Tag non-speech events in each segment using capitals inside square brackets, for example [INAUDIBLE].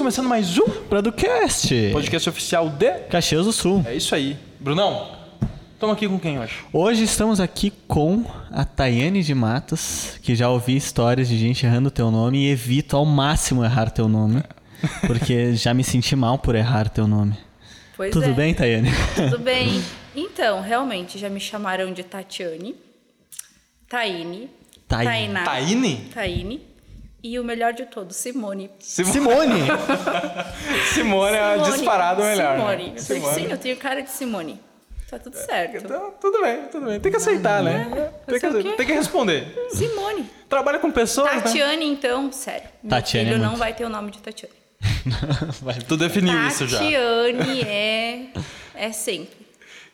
começando mais um Producast. podcast oficial de. Caxias do Sul. É isso aí. Brunão, estamos aqui com quem hoje? Hoje estamos aqui com a Tayane de Matos, que já ouvi histórias de gente errando teu nome e evito ao máximo errar teu nome, porque já me senti mal por errar teu nome. Pois Tudo é. bem, Tayane? Tudo bem. Então, realmente, já me chamaram de Tatiane, Taine, Taine. Tainá, Taine? Taine e o melhor de todos, Simone. Simone! [LAUGHS] Simone é Simone. disparado melhor. Simone. Né? Eu falei, sim, eu tenho cara de Simone. Tá tudo certo. Então, tudo bem, tudo bem. Tem que aceitar, né? Tem que, o tem que responder. Simone. Trabalha com pessoas, né? Tatiane, então, sério. Meu Tatiane é filho não muito. vai ter o nome de Tatiane. [LAUGHS] Tu definiu isso já. Tatiane [LAUGHS] é, é sempre.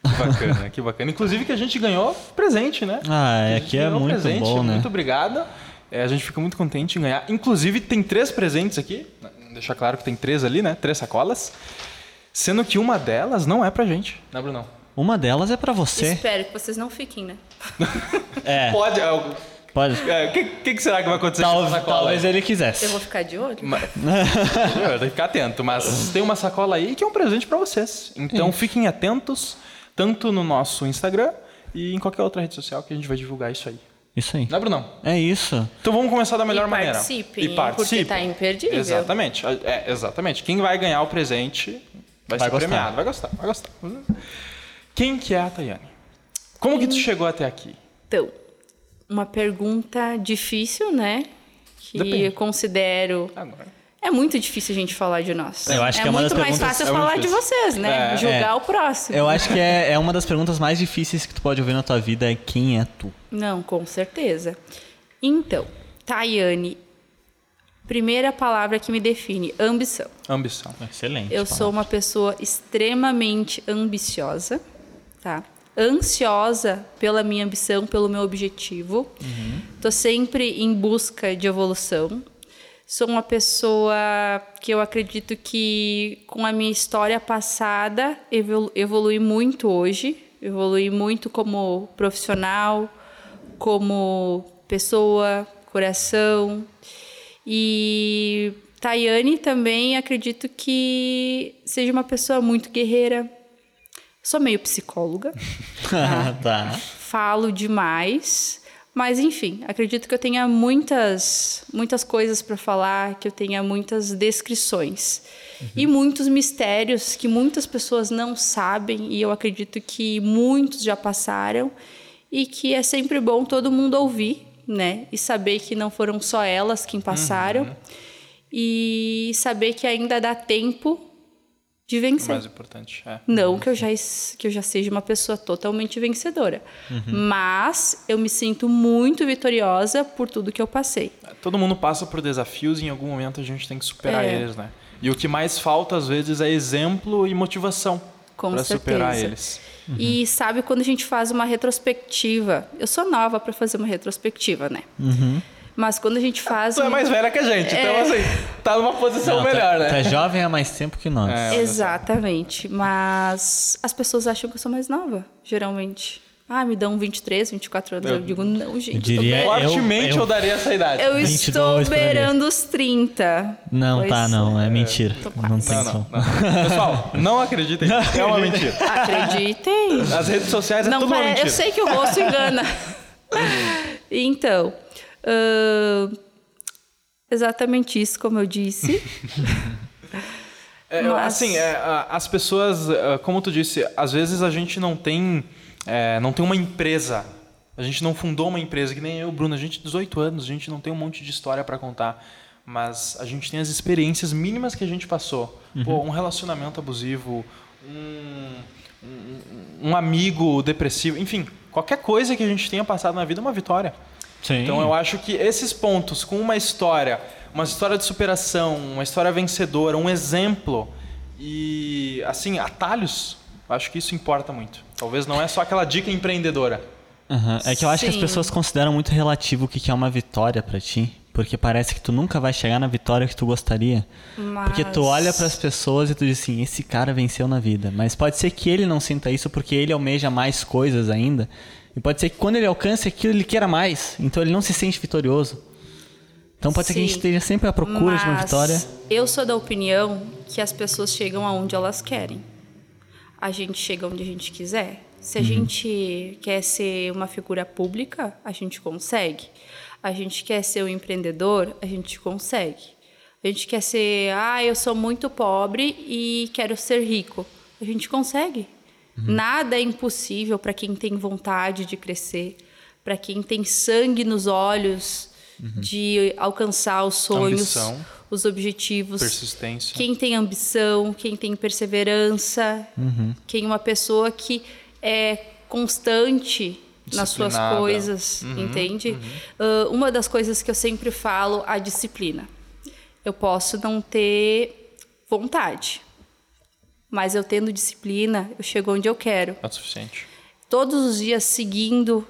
Que bacana, que bacana. Inclusive que a gente ganhou presente, né? Ah, é que é muito presente, bom, né? Muito obrigado. É, a gente fica muito contente em ganhar. Inclusive, tem três presentes aqui. Deixar claro que tem três ali, né? Três sacolas. Sendo que uma delas não é pra gente, né, Brunão? Uma delas é pra você. Espero que vocês não fiquem, né? [LAUGHS] É, Pode. é, O pode. é, que, que, que será que vai acontecer com Tal- essa sacola? talvez ele Eu quisesse. vou ficar de olho. Ma- [LAUGHS] Eu tenho que ficar atento, mas tem uma sacola aí que é um presente pra vocês. Então fiquem atentos, tanto no nosso Instagram e em qualquer outra rede social que a gente vai divulgar isso aí. Isso aí. Né, Brunão? É isso. Então vamos começar da melhor E maneira. participem, porque tá imperdível. Exatamente. É, exatamente. Quem vai ganhar o presente vai, Vai ser gostar. premiado. Vai gostar, vai gostar. Quem que é a Tayane? Como que tu chegou até aqui? Então, uma pergunta difícil, né? Que Depende. eu considero. Agora. É muito difícil a gente falar de nós. Eu acho que é uma muito das mais perguntas- fácil é falar de vocês, né? É, Julgar é. o próximo. Eu acho que é, é uma das perguntas mais difíceis que tu pode ouvir na tua vida é quem é tu. Não, com certeza. Então, Tayane, primeira palavra que me define: ambição. Ambição. Excelente. Eu sou uma pessoa extremamente ambiciosa, tá? Ansiosa pela minha ambição, pelo meu objetivo. Tô sempre em busca de evolução. Sou uma pessoa que eu acredito que com a minha história passada evolu evolui muito hoje, evolui muito como profissional, como pessoa, coração. E Tayane também acredito que seja uma pessoa muito guerreira. Sou meio psicóloga, [LAUGHS] tá. falo demais, mas enfim, acredito que eu tenha muitas muitas coisas para falar, que eu tenha muitas descrições. E muitos mistérios que muitas pessoas não sabem e eu acredito que muitos já passaram e que é sempre bom todo mundo ouvir, né? E saber que não foram só elas quem passaram. E saber que ainda dá tempo de O vencer. mais importante. É. Não que eu já que eu já seja uma pessoa totalmente vencedora, mas eu me sinto muito vitoriosa por tudo que eu passei. Todo mundo passa por desafios e em algum momento a gente tem que superar É. eles, né? E o que mais falta às vezes é exemplo e motivação para superar eles. E sabe quando a gente faz uma retrospectiva? Eu sou nova para fazer uma retrospectiva, né? Mas quando a gente faz Tu é mais velha que a gente, então assim, tá numa posição Não, tu- melhor, tu, né? é jovem há mais tempo que nós. É. Exatamente, mas as pessoas acham que eu sou mais nova, geralmente. Ah, me dão 23, 24 anos. Eu, Eu- digo, não, gente. Eu diria- Fortemente eu, eu- daria essa idade. eu 22 estou beirando os 30. Não, Pois tá, não. É mentira. tô Não tem Não, não, não. Pessoal, não acreditem. É uma mentira. Acreditem. As redes sociais é Não tudo uma pare- mentira. Eu sei que o rosto engana. [LAUGHS] então, ahn, exatamente isso, como eu disse. [LAUGHS] É, Mas- Assim, é, as pessoas, é, como tu disse, às vezes a gente não tem, é, não tem uma empresa. A gente não fundou uma empresa, que nem eu, Bruno. A gente tem 18 anos, a gente não tem um monte de história para contar. Mas a gente tem as experiências mínimas que a gente passou. Pô, um relacionamento abusivo, um, um, um amigo depressivo, enfim, qualquer coisa que a gente tenha passado na vida é uma vitória. Sim. Então eu acho que esses pontos, com uma história, uma história de superação, uma história vencedora, um exemplo e assim atalhos, eu acho que isso importa muito. Talvez não é só aquela dica empreendedora. Aham. É que eu acho que as Sim. pessoas consideram muito relativo o que é uma vitória pra ti. Porque parece que tu nunca vai chegar na vitória que tu gostaria. Porque tu Mas- olha pras pessoas e tu diz assim, esse cara venceu na vida. Mas pode ser que ele não sinta isso porque ele almeja mais coisas ainda. E pode ser que quando ele alcance aquilo, ele queira mais. Então ele não se sente vitorioso. Então pode ser que a gente Sim. esteja sempre à procura de uma vitória. Eu sou da opinião que as pessoas chegam aonde elas querem. A gente chega onde a gente quiser. Uhum. Se a gente quer ser uma figura pública, a gente consegue. A gente quer ser um empreendedor, a gente consegue. A gente quer ser, ah, eu sou muito pobre e quero ser rico. A gente consegue. Uhum. Nada é impossível para quem tem vontade de crescer, para quem tem sangue nos olhos de alcançar os sonhos, Ambição. os objetivos. Persistência. Quem tem ambição, quem tem perseverança, quem é uma pessoa que é constante nas suas coisas, entende? Ah, uma das coisas que eu sempre falo, a disciplina. Eu posso não ter vontade, mas eu tendo disciplina, eu chego onde eu quero. É o suficiente. Todos os dias seguindo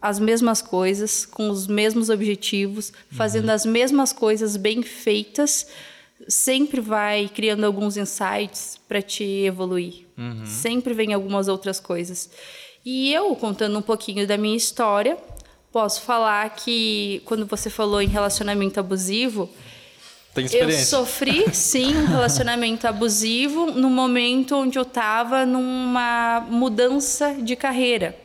as mesmas coisas, com os mesmos objetivos, fazendo as mesmas coisas bem feitas, sempre vai criando alguns insights para te evoluir. Sempre vem algumas outras coisas. E eu, contando um pouquinho da minha história, posso falar que quando você falou em relacionamento abusivo, Tem eu experiência. sofri, sim, um relacionamento abusivo no momento onde eu estava numa mudança de carreira.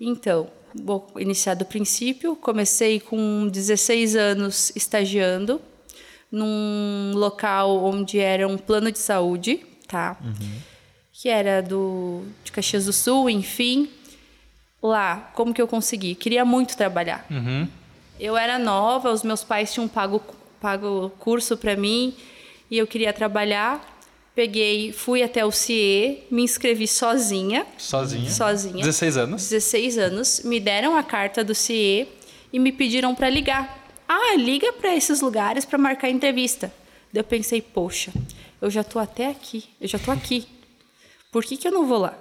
Então, vou iniciar do princípio. Comecei com 16 anos estagiando num local onde era um plano de saúde, tá? Que era do de Caxias do Sul, enfim. Lá, como que eu consegui? Queria muito trabalhar. Uhum. Eu era nova, os meus pais tinham pago pago curso para mim e eu queria trabalhar. Peguei, fui até o CIE, me inscrevi sozinha. Sozinha. Sozinha. 16 anos. 16 anos, me deram a carta do CIE e me pediram para ligar. Ah, liga para esses lugares para marcar entrevista. Daí eu pensei, poxa, eu já tô até aqui, eu já tô aqui. Por que, que eu não vou lá?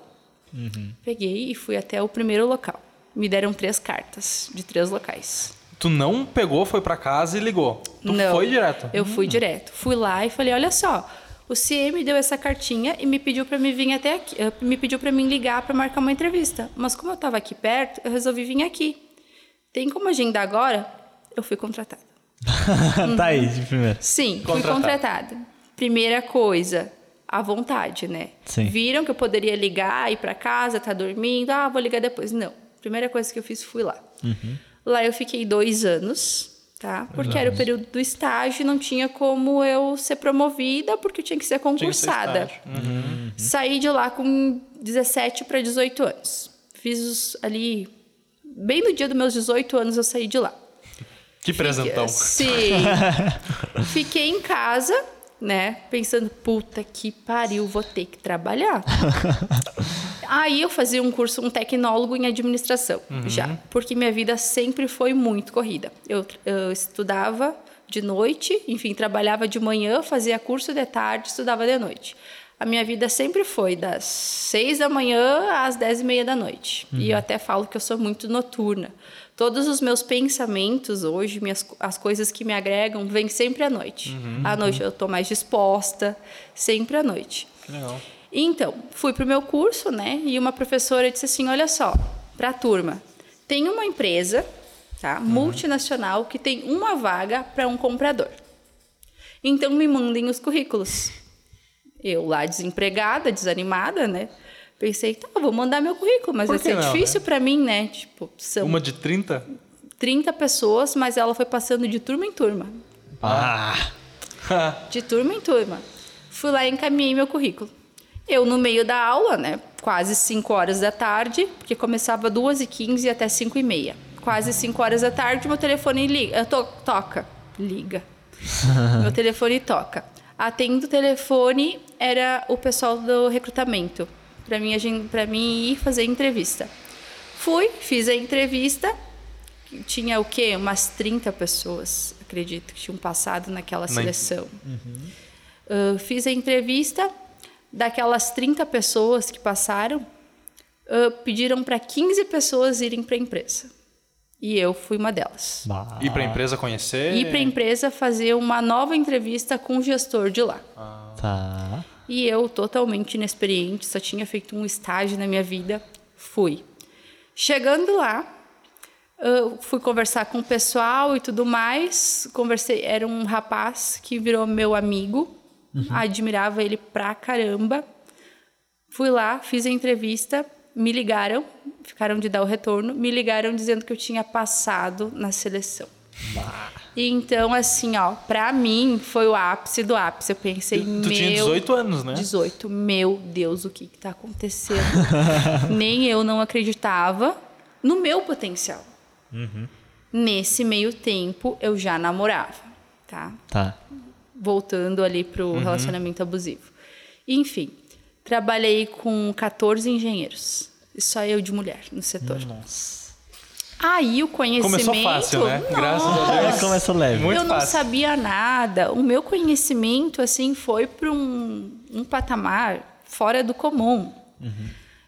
Peguei e fui até o primeiro local. Me deram três cartas de três locais. Tu não pegou, foi pra casa e ligou. Tu Não. foi direto. Eu fui direto. Fui lá e falei: olha só, o me deu essa cartinha e me pediu para me vir até aqui, eh, me pediu para mim ligar para marcar uma entrevista. Mas como eu estava aqui perto, eu resolvi vir aqui. Tem como agendar agora? Eu fui contratada. [LAUGHS] tá aí, de primeiro. Sim, fui Contratada. Primeira coisa, a vontade, né? Sim. Viram que eu poderia ligar, ir para casa, tá dormindo, ah, vou ligar depois. Não. Primeira coisa que eu fiz, fui lá. Lá eu fiquei dois anos, tá? Porque era o período do estágio, não tinha como eu ser promovida, porque eu tinha que ser Tinha que ser concursada. estágio. Uhum. Saí de lá com 17 para 18 anos. Fiz os, ali, bem no dia dos meus 18 anos, eu saí de lá. Que presentão. Sim. [LAUGHS] Fiquei em casa, né? Pensando, puta que pariu, vou ter que trabalhar. [LAUGHS] Aí eu fazia um curso, um tecnólogo em administração, já. Porque minha vida sempre foi muito corrida. Eu, eu estudava de noite, enfim, trabalhava de manhã, fazia curso de tarde, estudava de noite. A minha vida sempre foi das seis da manhã às dez e meia da noite. E eu até falo que eu sou muito noturna. Todos os meus pensamentos hoje, minhas, as coisas que me agregam, vêm sempre à noite. À noite eu estou mais disposta, sempre à noite. Que legal. Então, fui pro meu curso, né? E uma professora disse assim: olha só, para a turma, tem uma empresa, tá? Multinacional que tem uma vaga para um comprador. Então me mandem os currículos. Eu lá desempregada, desanimada, né? Pensei, tá, vou mandar meu currículo, mas vai ser não, difícil para mim, né? Tipo, são Uma de 30? 30 pessoas, mas ela foi passando de turma em turma. Ah, De turma em turma. Fui lá e encaminhei meu currículo. Eu, no meio da aula, né? Quase 5 horas da tarde, porque começava 2h15 até 5h30. Quase 5 horas da tarde, meu telefone liga. Eu to toca. Liga. [LAUGHS] meu telefone toca. Atendo o telefone, era o pessoal do recrutamento. Para mim, mim ir fazer entrevista. Fui, fiz a entrevista. Tinha o quê? Umas 30 pessoas, acredito, que tinham passado naquela seleção. Ah, fiz a entrevista. Daquelas 30 pessoas que passaram, ah, pediram para 15 pessoas irem para a empresa. E eu fui uma delas. bah. Ir pra empresa conhecer? Ir para a empresa fazer uma nova entrevista com o gestor de lá. Tá. E eu, totalmente inexperiente, só tinha feito um estágio na minha vida, fui. Chegando lá, Eu fui conversar com o pessoal e tudo mais. Conversei, era um rapaz que virou meu amigo. Admirava ele pra caramba. Fui lá, fiz a entrevista, me ligaram, ficaram de dar o retorno, me ligaram dizendo que eu tinha passado na seleção. E então, assim, ó, pra mim foi o ápice do ápice. Eu pensei, Tu meu. tinha 18 anos, né? 18. Meu Deus, o que que tá acontecendo? [LAUGHS] Nem eu não acreditava no meu potencial. Nesse meio tempo, eu já namorava, tá? Tá. Voltando ali pro relacionamento abusivo. Enfim, trabalhei com 14 engenheiros. E só eu de mulher no setor. Nossa. Aí o conhecimento... Começou fácil, né? Graças a! Deus. Começou leve. Muito eu não fácil. sabia nada. O meu conhecimento, assim, foi para um, um patamar fora do comum.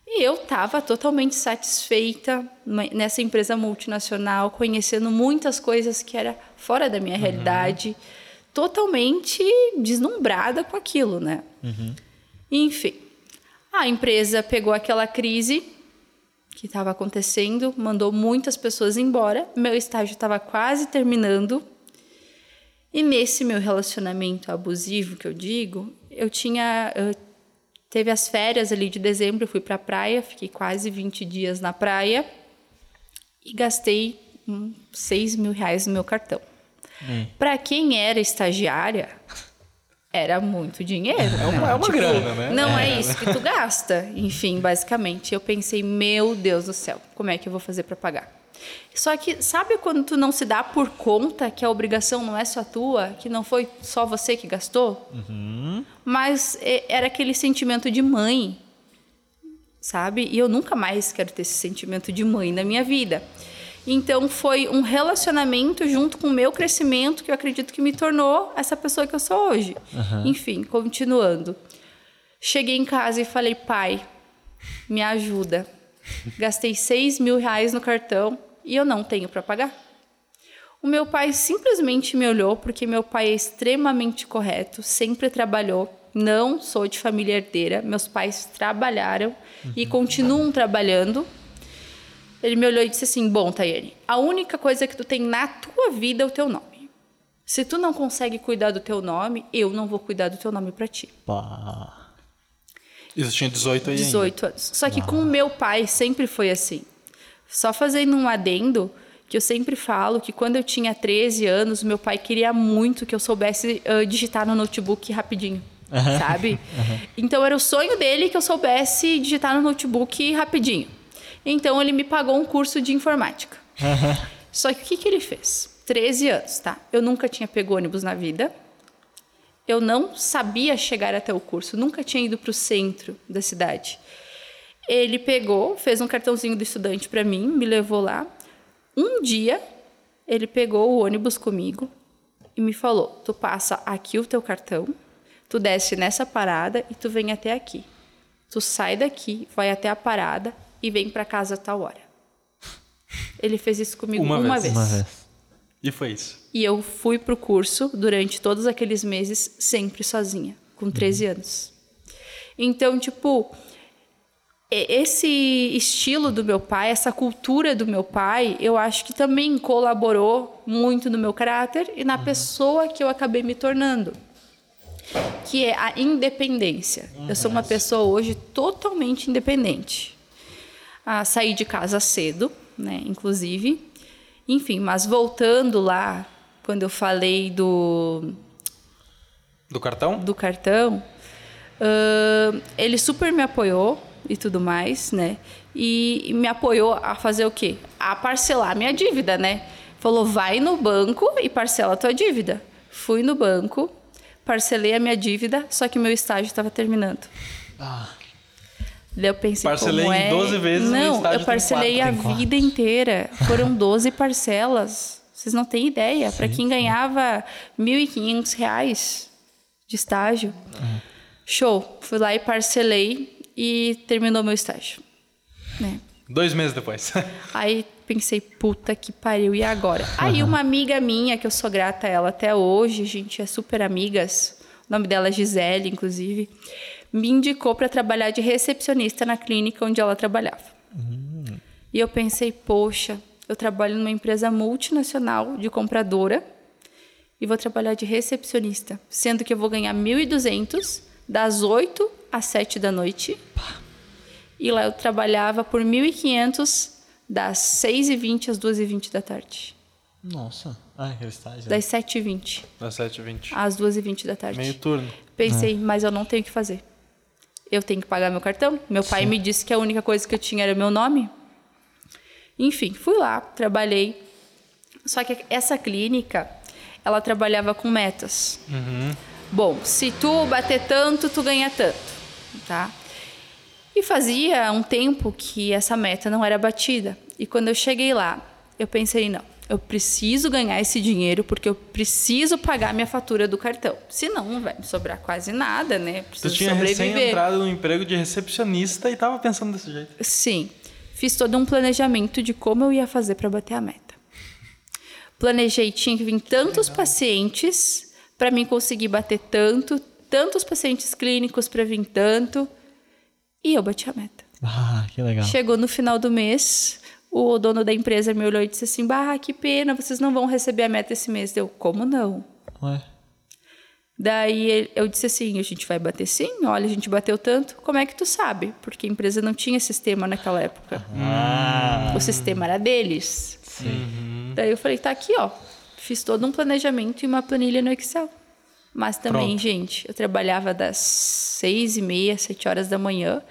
E eu estava totalmente satisfeita nessa empresa multinacional, conhecendo muitas coisas que era fora da minha realidade, totalmente deslumbrada com aquilo, né? Enfim, a empresa pegou aquela crise que estava acontecendo, mandou muitas pessoas embora. Meu estágio estava quase terminando. E nesse meu relacionamento abusivo que eu digo, eu tinha. eu- teve as férias ali de dezembro, eu fui para a praia, fiquei quase 20 dias na praia e gastei uns 6 mil reais no meu cartão. Para quem era estagiária, era muito dinheiro. É uma- é uma grana, né? Não é. É. isso que tu gasta. Enfim, basicamente, eu pensei, meu Deus do céu, como é que eu vou fazer para pagar? Só que sabe quando tu não se dá por conta que a obrigação não é só tua, que não foi só você que gastou? Mas é, era aquele sentimento de mãe, sabe? E eu nunca mais quero ter esse sentimento de mãe na minha vida. Então foi um relacionamento junto com o meu crescimento que eu acredito que me tornou essa pessoa que eu sou hoje. Enfim, continuando. Cheguei em casa e falei, pai, me ajuda. Gastei 6 mil reais no cartão e eu não tenho para pagar. O meu pai simplesmente me olhou, porque meu pai é extremamente correto, sempre trabalhou. Não sou de família herdeira, meus pais trabalharam e continuam trabalhando. Ele me olhou e disse assim: Bom, Tayane, a única coisa que tu tem na tua vida é o teu nome. Se tu não consegue cuidar do teu nome, eu não vou cuidar do teu nome para ti. Pá. Isso tinha 18 aí ainda. 18 anos. Só que com o meu pai sempre foi assim. Só fazendo um adendo, que eu sempre falo que quando eu tinha 13 anos, meu pai queria muito que eu soubesse ah, digitar no notebook rapidinho. Sabe? [LAUGHS] Então era o sonho dele que eu soubesse digitar no notebook rapidinho. Então ele me pagou um curso de informática. [LAUGHS] Só que o que, que ele fez? 13 anos, tá? Eu nunca tinha pego ônibus na vida. Eu não sabia chegar até o curso, nunca tinha ido para o centro da cidade. Ele pegou, fez um cartãozinho do estudante para mim, me levou lá. Um dia, ele pegou o ônibus comigo e me falou: Tu passa aqui o teu cartão, tu desce nessa parada e tu vem até aqui. Tu sai daqui, vai até a parada e vem para casa a tal hora. Ele fez isso comigo Uma uma, vez. vez. Uma vez. E foi isso. E eu fui pro curso durante todos aqueles meses, sempre sozinha, com 13 anos. Então, tipo, esse estilo do meu pai, essa cultura do meu pai, eu acho que também colaborou muito no meu caráter e na pessoa que eu acabei me tornando. Que é a independência. Eu sou uma pessoa hoje totalmente independente. Ah, saí de casa cedo, né, inclusive. Enfim, mas voltando lá, quando eu falei do, Do cartão? do cartão, ahn, ele super me apoiou e tudo mais, né? E, me apoiou a fazer o quê? A parcelar minha dívida, né? Falou, vai no banco e parcela a tua dívida. Fui no banco, parcelei a minha dívida, só que meu estágio estava terminando. Daí eu pensei, Parcelei como em é? 12 vezes, meu Não, estágio eu parcelei a vida inteira. Foram [LAUGHS] 12 parcelas. Vocês não têm ideia. Para quem ganhava 1.500 reais de estágio. Show. Fui lá e parcelei e terminou meu estágio. Né? Dois meses depois. [LAUGHS] Aí pensei, puta que pariu, e agora? Aí uma amiga minha, que eu sou grata a ela até hoje, a gente é super amigas, o nome dela é Gisele, inclusive, me indicou para trabalhar de recepcionista na clínica onde ela trabalhava. E eu pensei, poxa, eu trabalho numa empresa multinacional de compradora e vou trabalhar de recepcionista, sendo que eu vou ganhar 1.200 das 8 às 7 da noite. E lá eu trabalhava por 1.500 das 6h20 às 2h20 da tarde. Nossa. Ah, é estágio. Das 7h20 Das 7h20. às 2h20 da tarde. Meio turno. Pensei, mas eu não tenho o que fazer. Eu tenho que pagar meu cartão. Meu pai me disse que a única coisa que eu tinha era meu nome. Enfim, fui lá, trabalhei. Só que essa clínica, ela trabalhava com metas. Bom, se tu bater tanto, tu ganha tanto, tá? E fazia um tempo que essa meta não era batida. E quando eu cheguei lá, eu pensei, não, eu preciso ganhar esse dinheiro porque eu preciso pagar minha fatura do cartão. Senão não vai me sobrar quase nada, né? Tu Preciso tinha recém entrado no emprego de recepcionista e tava pensando desse jeito. Sim. Fiz todo um planejamento de como eu ia fazer para bater a meta. Planejei, tinha que vir tantos pacientes para mim conseguir bater tanto, tantos pacientes clínicos para vir tanto, e eu bati a meta. Ah, que legal. Chegou no final do mês, o dono da empresa me olhou e disse assim: Bah, que pena, vocês não vão receber a meta esse mês. Eu, como não? Ué. Daí eu disse assim: a gente vai bater sim? Olha, a gente bateu tanto. Como é que tu sabe? Porque a empresa não tinha sistema naquela época. Ah. O sistema era deles. Daí eu falei: tá aqui, ó. Fiz todo um planejamento e uma planilha no Excel. Mas também, Pronto. gente, eu trabalhava das seis e meia, sete horas da manhã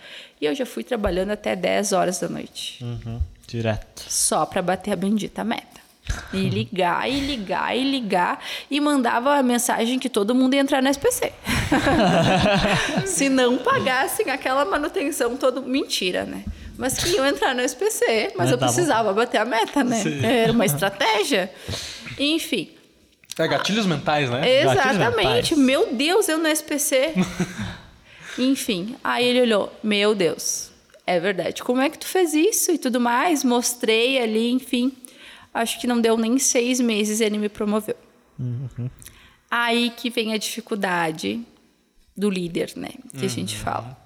e eu já fui trabalhando até 10 horas da noite. Uhum. Direto. Só para bater a bendita meta. E ligar, e ligar, e ligar. E mandava a mensagem que todo mundo ia entrar no SPC. [LAUGHS] Se não pagassem aquela manutenção toda. Mentira, né? Mas que iam entrar no SPC. Mas Mas eu tá bom. precisava bater a meta, né? Sim. Era uma estratégia. Enfim. É gatilhos mentais, né? Exatamente. mentais. Meu Deus, eu no SPC. [LAUGHS] Enfim, aí ele olhou, meu Deus, é verdade. Como é que tu fez isso e tudo mais? Mostrei ali, enfim. Acho que não deu nem seis meses e ele me promoveu. Aí que vem a dificuldade do líder, né? Que a gente fala.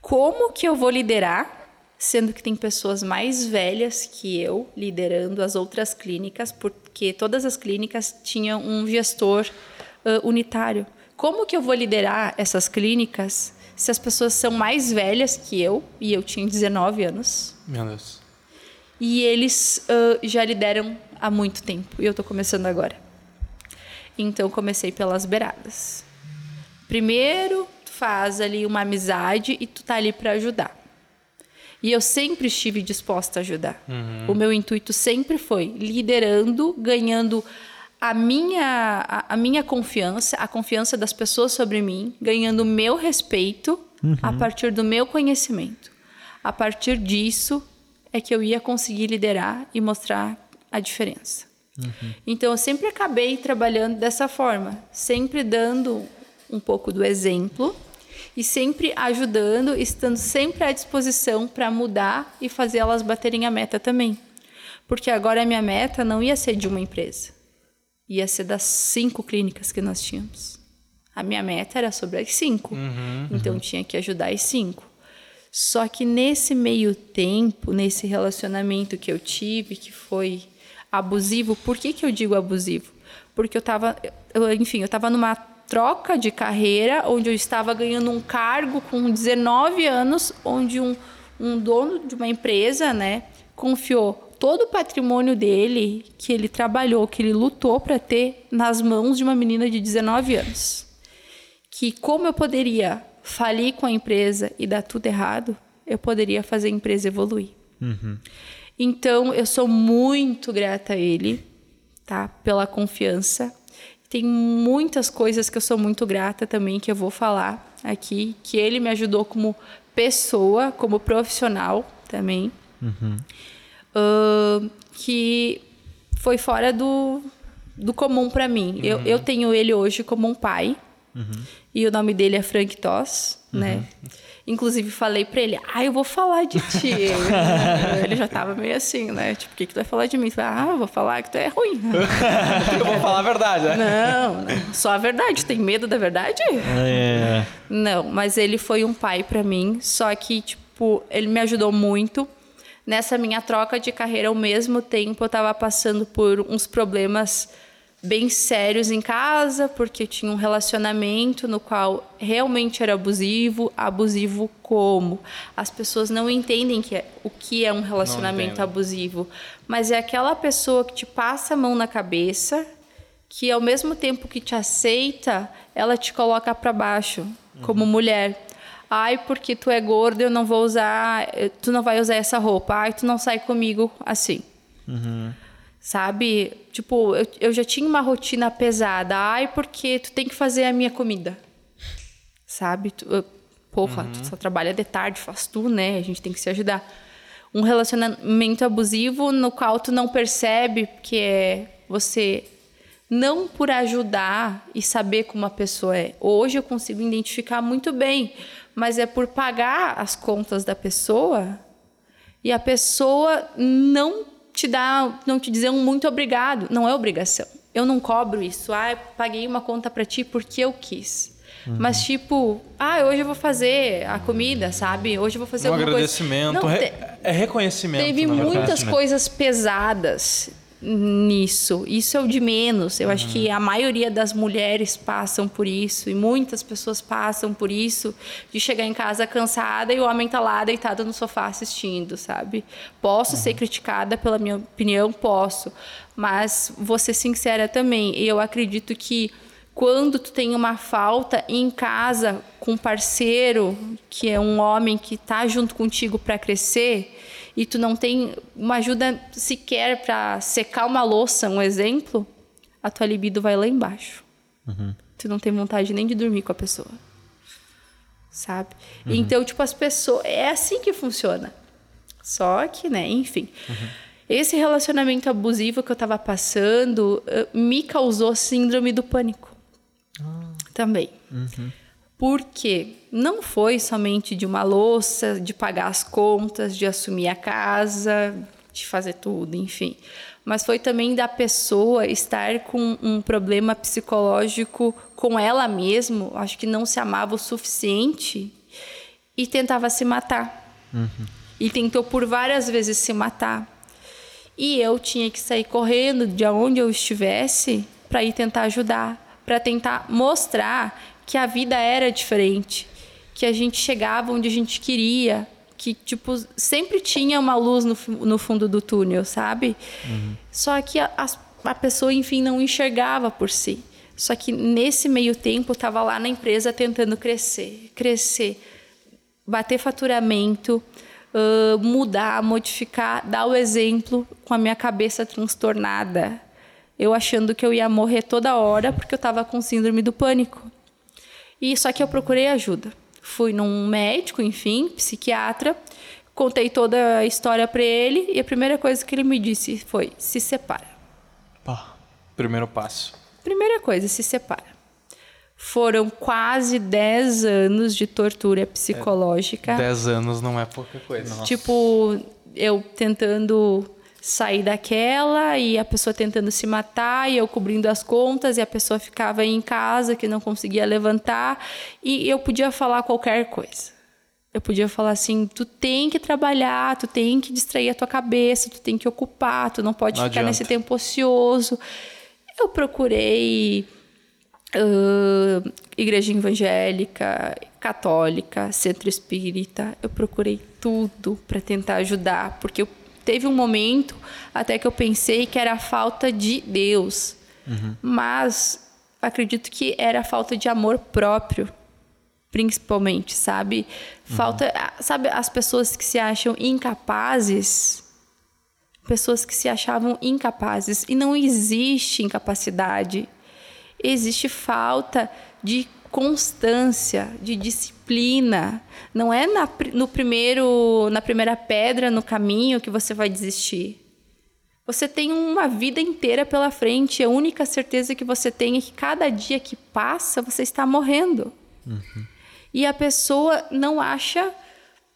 Como que eu vou liderar, sendo que tem pessoas mais velhas que eu liderando as outras clínicas, porque todas as clínicas tinham um gestor ãh, unitário. Como que eu vou liderar essas clínicas se as pessoas são mais velhas que eu, e eu tinha 19 anos, Meu Deus. e eles ãh, já lideram há muito tempo, e eu estou começando agora. Então, comecei pelas beiradas. Primeiro, tu faz ali uma amizade e tu tá ali para ajudar. E eu sempre estive disposta a ajudar. O meu intuito sempre foi liderando, ganhando a minha, a, a minha confiança, a confiança das pessoas sobre mim, ganhando o meu respeito a partir do meu conhecimento. A partir disso é que eu ia conseguir liderar e mostrar a diferença. Então eu sempre acabei trabalhando dessa forma, sempre dando um pouco do exemplo e sempre ajudando, estando sempre à disposição para mudar e fazer elas baterem a meta também. Porque agora a minha meta não ia ser de uma empresa, ia ser das cinco clínicas que nós tínhamos. A minha meta era sobre as cinco, então tinha que ajudar as cinco. Só que nesse meio tempo, nesse relacionamento que eu tive, que foi abusivo, por que, que eu digo abusivo? Porque eu estava, enfim, eu estava numa troca de carreira onde eu estava ganhando um cargo com 19 anos, onde um, um dono de uma empresa, né, confiou todo o patrimônio dele, que ele trabalhou, que ele lutou para ter, nas mãos de uma menina de 19 anos que como eu poderia falir com a empresa e dar tudo errado, eu poderia fazer a empresa evoluir. Então, eu sou muito grata a ele, tá? Pela confiança. Tem muitas coisas que eu sou muito grata também que eu vou falar aqui, que ele me ajudou como pessoa, como profissional também. Ahn, que foi fora do, do comum para mim. Eu, eu tenho ele hoje como um pai. E o nome dele é Frank Toss, né? Inclusive falei pra ele, ah, eu vou falar de ti. [LAUGHS] ele já tava meio assim, né? Tipo, o que, que tu vai falar de mim? Vai, ah, eu vou falar que tu é ruim. [LAUGHS] Eu vou falar a verdade, né? não, não, só a verdade. Tem medo da verdade? É. Não, mas ele foi um pai pra mim, só que, tipo, ele me ajudou muito Nessa minha troca de carreira, ao mesmo tempo, eu estava passando por uns problemas bem sérios em casa, porque tinha um relacionamento no qual realmente era abusivo, abusivo como? As pessoas não entendem que é, o que é um relacionamento abusivo, mas é aquela pessoa que te passa a mão na cabeça, que ao mesmo tempo que te aceita, ela te coloca para baixo, uhum. como mulher. Ai, porque tu é gordo, eu não vou usar, tu não vai usar essa roupa. Ai, tu não sai comigo assim. Uhum sabe? Tipo, eu, eu já tinha uma rotina pesada. Ai, porque tu tem que fazer a minha comida, sabe? Tu, eu, porra, uhum. tu só trabalha de tarde, faz tu, né? A gente tem que se ajudar. Um relacionamento abusivo no qual tu não percebe que é você não por ajudar e saber como a pessoa é. Hoje eu consigo identificar muito bem, mas é por pagar as contas da pessoa e a pessoa não te dar, não te dizer um muito obrigado. Não é obrigação. Eu não cobro isso. Ah, paguei uma conta para ti porque eu quis. Uhum. Mas tipo, ah, hoje eu vou fazer a comida, sabe? Hoje eu vou fazer um agradecimento, coisa. Não, te... é reconhecimento. Teve muitas coisas pesadas nisso. Isso é o de menos. Eu uhum. acho que a maioria das mulheres passam por isso e muitas pessoas passam por isso de chegar em casa cansada e o homem tá lá deitado no sofá assistindo, sabe? Posso uhum. ser criticada pela minha opinião, posso, mas ser sincera também. Eu acredito que quando tu tem uma falta em casa com um parceiro que é um homem que tá junto contigo para crescer, e tu não tem uma ajuda sequer para secar uma louça, um exemplo, a tua libido vai lá embaixo. Uhum. Tu não tem vontade nem de dormir com a pessoa. Sabe? Uhum. Então, tipo, as pessoas. É assim que funciona. Só que, né, enfim. Uhum. Esse relacionamento abusivo que eu tava passando eh, me causou síndrome do pânico. Ah. Também. Uhum porque não foi somente de uma louça, de pagar as contas, de assumir a casa, de fazer tudo, enfim. Mas foi também da pessoa estar com um problema psicológico com ela mesma, acho que não se amava o suficiente e tentava se matar. Uhum. E tentou por várias vezes se matar. E eu tinha que sair correndo de onde eu estivesse para ir tentar ajudar, para tentar mostrar que a vida era diferente, que a gente chegava onde a gente queria, que tipo sempre tinha uma luz no, no fundo do túnel, sabe? Uhum. Só que a, a pessoa, enfim, não enxergava por si. Só que nesse meio tempo estava lá na empresa tentando crescer, crescer, bater faturamento, uh, mudar, modificar, dar o exemplo com a minha cabeça transtornada. Eu achando que eu ia morrer toda hora porque eu estava com síndrome do pânico. E só que eu procurei ajuda. Fui num médico, enfim, psiquiatra, contei toda a história para ele e a primeira coisa que ele me disse foi: se separa. Pá, primeiro passo. Primeira coisa, se separa. Foram quase 10 anos de tortura psicológica. 10 é, anos não é pouca coisa. Nossa. Tipo, eu tentando sair daquela e a pessoa tentando se matar e eu cobrindo as contas e a pessoa ficava em casa que não conseguia levantar e eu podia falar qualquer coisa. Eu podia falar assim, tu tem que trabalhar, tu tem que distrair a tua cabeça, tu tem que ocupar, tu não pode não ficar adianta. nesse tempo ocioso. Eu procurei uh, igreja evangélica, católica, centro espírita, eu procurei tudo para tentar ajudar, porque eu teve um momento até que eu pensei que era a falta de Deus. Uhum. Mas acredito que era a falta de amor próprio, principalmente, sabe? Falta, uhum. sabe, as pessoas que se acham incapazes, pessoas que se achavam incapazes e não existe incapacidade. Existe falta de constância, de disciplina. Não é na, no primeiro, na primeira pedra no caminho que você vai desistir. Você tem uma vida inteira pela frente. A única certeza que você tem é que cada dia que passa você está morrendo. Uhum. E a pessoa não acha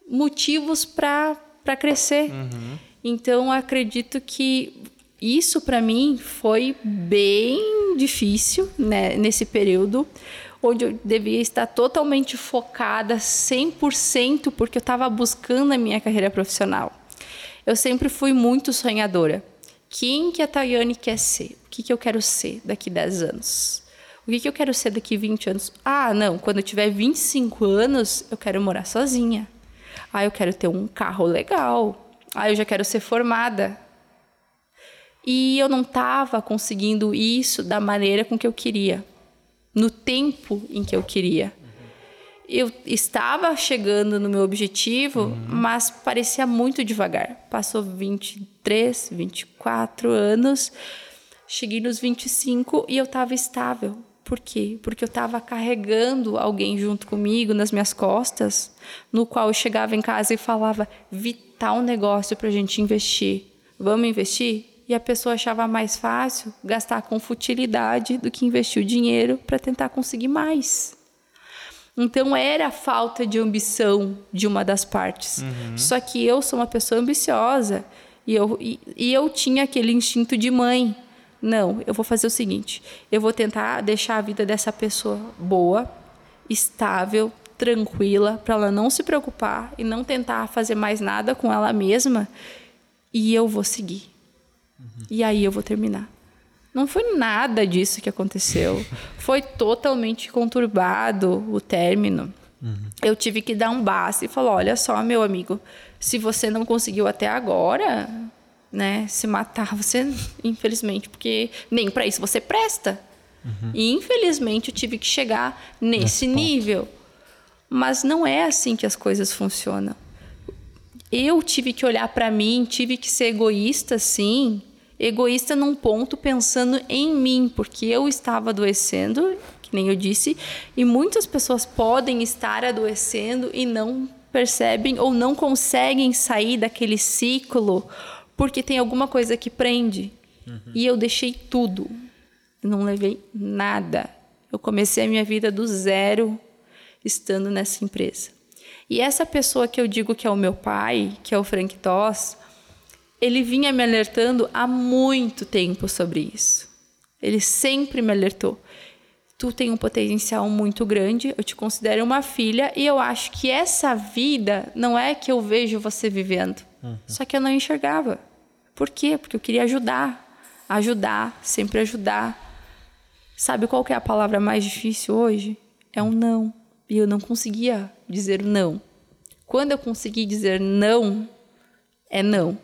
motivos para crescer. Uhum. Então, acredito que isso para mim foi bem difícil né, nesse período, onde eu devia estar totalmente focada 100% porque eu estava buscando a minha carreira profissional. Eu sempre fui muito sonhadora. Quem que a Tayane quer ser? O que, que eu quero ser daqui 10 anos? O que, que eu quero ser daqui 20 anos? Ah, não, quando eu tiver 25 anos, eu quero morar sozinha. Ah, eu quero ter um carro legal. Ah, eu já quero ser formada. E eu não estava conseguindo isso da maneira com que eu queria, no tempo em que eu queria. Eu estava chegando no meu objetivo, uhum. mas parecia muito devagar. Passou 23, 24 anos, cheguei nos 25 e eu estava estável. Por quê? Porque eu estava carregando alguém junto comigo nas minhas costas, no qual eu chegava em casa e falava: vital negócio para a gente investir. Vamos investir? E a pessoa achava mais fácil gastar com futilidade do que investir o dinheiro para tentar conseguir mais. Então era a falta de ambição de uma das partes. Uhum. Só que eu sou uma pessoa ambiciosa e eu, e, e eu tinha aquele instinto de mãe. Não, eu vou fazer o seguinte: eu vou tentar deixar a vida dessa pessoa boa, estável, tranquila, para ela não se preocupar e não tentar fazer mais nada com ela mesma, e eu vou seguir. Uhum. E aí eu vou terminar. Não foi nada disso que aconteceu. [LAUGHS] Foi totalmente conturbado o término. Uhum. Eu tive que dar um basta e falar: olha só, meu amigo, se você não conseguiu até agora, né, se matar, você, infelizmente, porque nem para isso você presta. Uhum. E infelizmente eu tive que chegar nesse nível. Mas não é assim que as coisas funcionam. Eu tive que olhar para mim, tive que ser egoísta, sim, egoísta num ponto pensando em mim, porque eu estava adoecendo, que nem eu disse, e muitas pessoas podem estar adoecendo e não percebem ou não conseguem sair daquele ciclo porque tem alguma coisa que prende. Uhum. E eu deixei tudo. Não levei nada. Eu comecei a minha vida do zero estando nessa empresa. E essa pessoa que eu digo que é o meu pai, que é o Frank Toss, ele vinha me alertando há muito tempo sobre isso. Ele sempre me alertou. Tu tem um potencial muito grande, eu te considero uma filha e eu acho que essa vida não é que eu vejo você vivendo. Uhum. Só que eu não enxergava. Por quê? Porque eu queria ajudar. Ajudar, sempre ajudar. Sabe qual que é a palavra mais difícil hoje? É um não. E eu não conseguia dizer não. Quando eu consegui dizer não, é não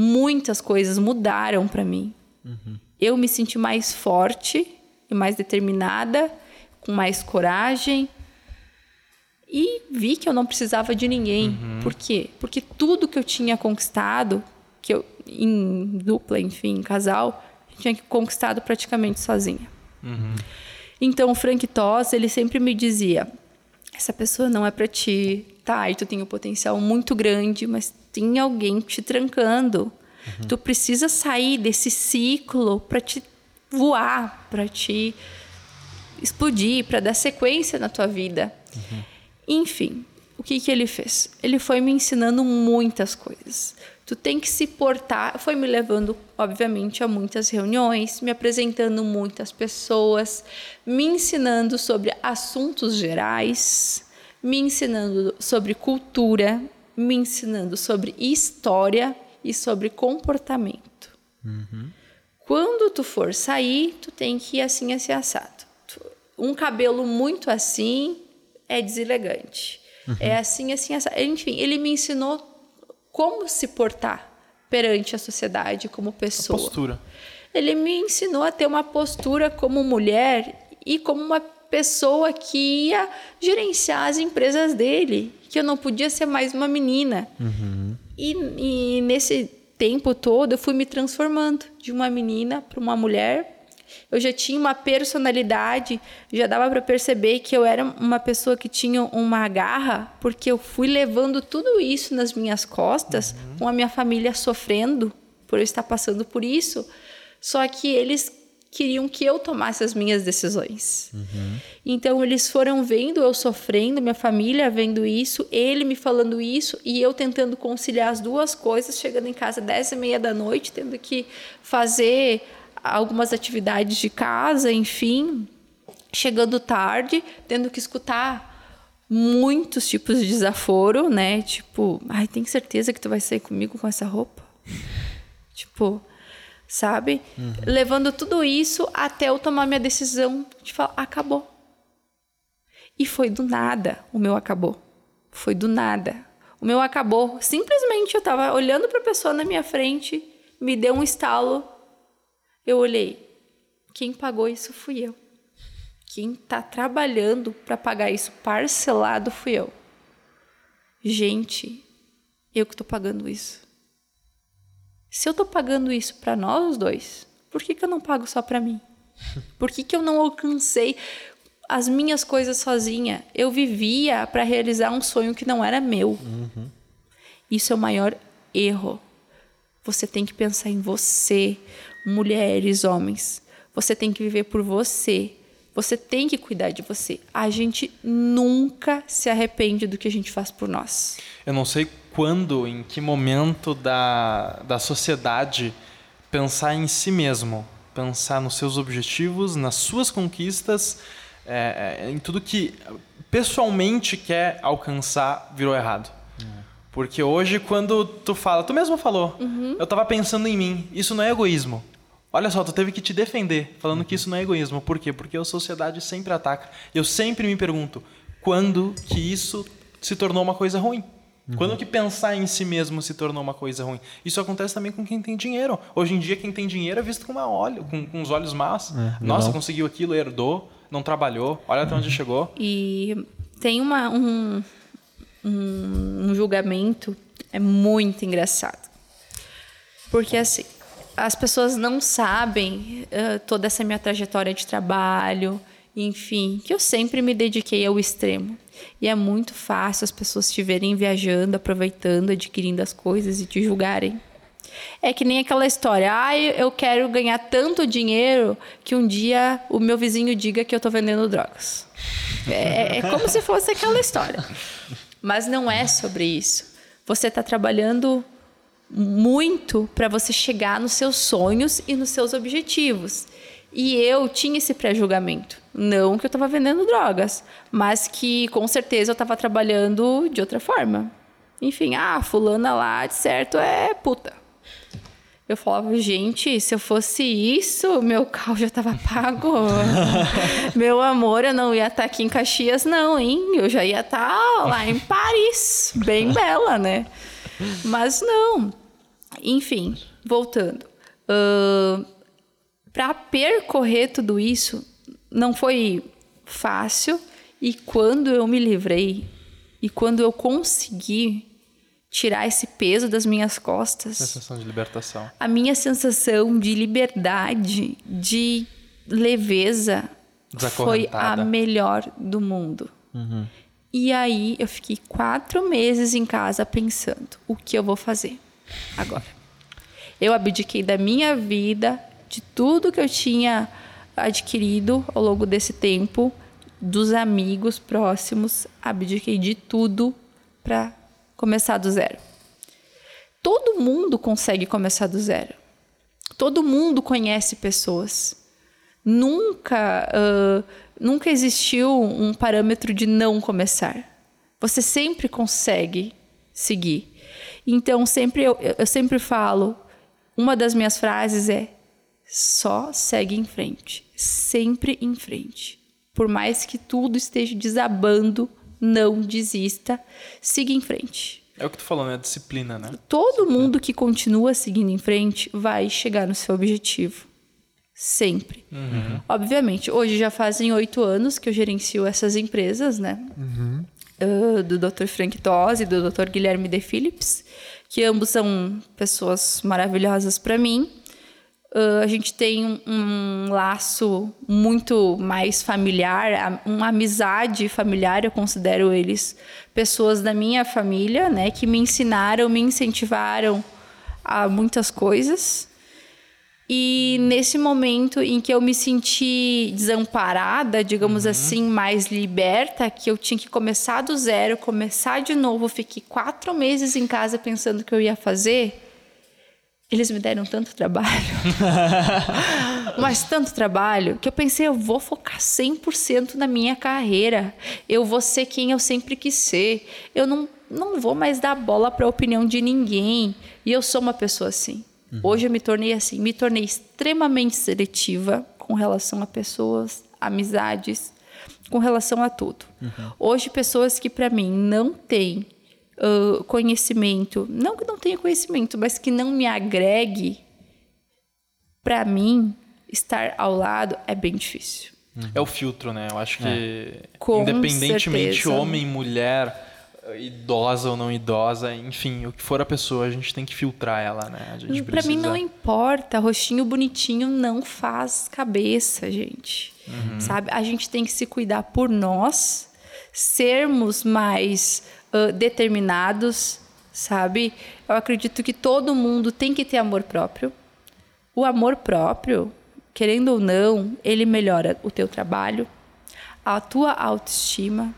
muitas coisas mudaram para mim. Uhum. Eu me senti mais forte e mais determinada, com mais coragem. E vi que eu não precisava de ninguém. Uhum. Por quê? Porque tudo que eu tinha conquistado, que eu em dupla, enfim, em casal, eu tinha conquistado praticamente sozinha. Uhum. Então o Frank Toss, ele sempre me dizia: essa pessoa não é para ti, tá? E tu tem um potencial muito grande, mas tem alguém te trancando. Uhum. Tu precisa sair desse ciclo para te voar, para te explodir, para dar sequência na tua vida. Uhum. Enfim, o que, que ele fez? Ele foi me ensinando muitas coisas. Tu tem que se portar. Foi me levando, obviamente, a muitas reuniões, me apresentando muitas pessoas, me ensinando sobre assuntos gerais, me ensinando sobre cultura, me ensinando sobre história e sobre comportamento. Uhum. Quando tu for sair, tu tem que ir assim, assim, assado. Um cabelo muito assim é deselegante. Uhum. É assim, assim, assado. Enfim, ele me ensinou como se portar perante a sociedade como pessoa. A postura. Ele me ensinou a ter uma postura como mulher e como uma pessoa que ia gerenciar as empresas dele, que eu não podia ser mais uma menina. Uhum. E, e nesse tempo todo eu fui me transformando de uma menina para uma mulher. Eu já tinha uma personalidade, já dava para perceber que eu era uma pessoa que tinha uma garra, porque eu fui levando tudo isso nas minhas costas, uhum. com a minha família sofrendo por eu estar passando por isso. Só que eles queriam que eu tomasse as minhas decisões. Uhum. Então eles foram vendo eu sofrendo, minha família vendo isso, ele me falando isso e eu tentando conciliar as duas coisas, chegando em casa dez e meia da noite, tendo que fazer algumas atividades de casa, enfim, chegando tarde, tendo que escutar muitos tipos de desaforo, né? Tipo, ai, tem certeza que tu vai sair comigo com essa roupa? [LAUGHS] tipo, sabe? Uhum. Levando tudo isso até eu tomar minha decisão de falar, acabou. E foi do nada o meu acabou. Foi do nada. O meu acabou. Simplesmente eu tava olhando para a pessoa na minha frente, me deu um estalo. Eu olhei. Quem pagou isso fui eu. Quem está trabalhando para pagar isso parcelado fui eu. Gente, eu que estou pagando isso. Se eu estou pagando isso para nós dois, por que, que eu não pago só para mim? [LAUGHS] Por que, que eu não alcancei as minhas coisas sozinha? Eu vivia para realizar um sonho que não era meu. Uhum. Isso é o maior erro. Você tem que pensar em você, mulheres, homens. Você tem que viver por você. Você tem que cuidar de você. A gente nunca se arrepende do que a gente faz por nós. Eu não sei quando, em que momento da, da sociedade pensar em si mesmo, pensar nos seus objetivos, nas suas conquistas, é, é, em tudo que pessoalmente quer alcançar, virou errado. Porque hoje, quando tu fala, tu mesmo falou, uhum. eu estava pensando em mim, isso não é egoísmo. Olha só, tu teve que te defender, falando que isso não é egoísmo. Por quê? Porque a sociedade sempre ataca. Eu sempre me pergunto, quando que isso se tornou uma coisa ruim? Uhum. Quando que pensar em si mesmo se tornou uma coisa ruim? Isso acontece também com quem tem dinheiro. Hoje em dia, quem tem dinheiro é visto com, uma olho, com, com os olhos más. É, Nossa, conseguiu aquilo, herdou, não trabalhou, olha até onde uhum. chegou. E tem uma, um, um, um julgamento, é muito engraçado. Porque assim, as pessoas não sabem uh, toda essa minha trajetória de trabalho, enfim, que eu sempre me dediquei ao extremo. E é muito fácil as pessoas te verem viajando, aproveitando, adquirindo as coisas e te julgarem. É que nem aquela história, ah, eu quero ganhar tanto dinheiro que um dia o meu vizinho diga que eu estou vendendo drogas. É, é como se fosse aquela história. Mas não é sobre isso. Você está trabalhando muito para você chegar nos seus sonhos e nos seus objetivos. E eu tinha esse pré-julgamento. Não que eu estava vendendo drogas, mas que com certeza eu estava trabalhando de outra forma. Enfim, ah, fulana lá, de certo, é puta. Eu falava, gente, se eu fosse isso, meu carro já estava [LAUGHS] pago. meu amor, eu não ia estar tá aqui em Caxias, não, hein? Eu já ia estar tá lá em Paris, bem [LAUGHS] bela, né? Mas não. Enfim, voltando. Uh, Para percorrer tudo isso, não foi fácil. E quando eu me livrei, e quando eu consegui tirar esse peso das minhas costas. Sensação de libertação. A minha sensação de liberdade, de leveza, foi a melhor do mundo. Uhum. E aí eu fiquei quatro meses em casa pensando o que eu vou fazer agora. Eu abdiquei da minha vida, de tudo que eu tinha adquirido ao longo desse tempo, dos amigos próximos, abdiquei de tudo para começar do zero. Todo mundo consegue começar do zero. Todo mundo conhece pessoas. Nunca, uh, nunca existiu um parâmetro de não começar. Você sempre consegue seguir. Então, sempre eu, eu sempre falo, uma das minhas frases é: só segue em frente, sempre em frente. Por mais que tudo esteja desabando, não desista, siga em frente. É o que tu falou, né? Disciplina, né? Todo Disciplina. mundo que continua seguindo em frente vai chegar no seu objetivo. Sempre. Uhum. Obviamente, hoje já fazem oito anos que eu gerencio essas empresas, né? Uhum. Uh, do Dr. Frank Tosi e do Dr. Guilherme De Phillips, que ambos são pessoas maravilhosas para mim. Uh, a gente tem um, um, laço muito mais familiar, uma amizade familiar, eu considero eles pessoas da minha família, né, que me ensinaram, me incentivaram a muitas coisas. E nesse momento em que eu me senti desamparada, digamos uhum. assim, mais liberta, que eu tinha que começar do zero, começar de novo, fiquei quatro meses em casa pensando o que eu ia fazer eles me deram tanto trabalho, [LAUGHS] mas tanto trabalho, que eu pensei, eu vou focar 100% na minha carreira. Eu vou ser quem eu sempre quis ser. Eu não, não vou mais dar bola para a opinião de ninguém. E eu sou uma pessoa assim. Uhum. Hoje eu me tornei assim, me tornei extremamente seletiva com relação a pessoas, amizades, com relação a tudo. Uhum. Hoje, pessoas que para mim não têm uh, conhecimento, não que não tenha conhecimento, mas que não me agregue, para mim, estar ao lado é bem difícil. É o filtro, né? Eu acho que, é. independentemente certeza. homem, mulher, idosa ou não idosa, enfim, o que for a pessoa, a gente tem que filtrar ela, né? A gente Pra mim não importa, rostinho bonitinho não faz cabeça, gente. Uhum. Sabe? A gente tem que se cuidar por nós, sermos mais uh, determinados, sabe? Eu acredito que todo mundo tem que ter amor próprio. O amor próprio, querendo ou não, ele melhora o teu trabalho, a tua autoestima,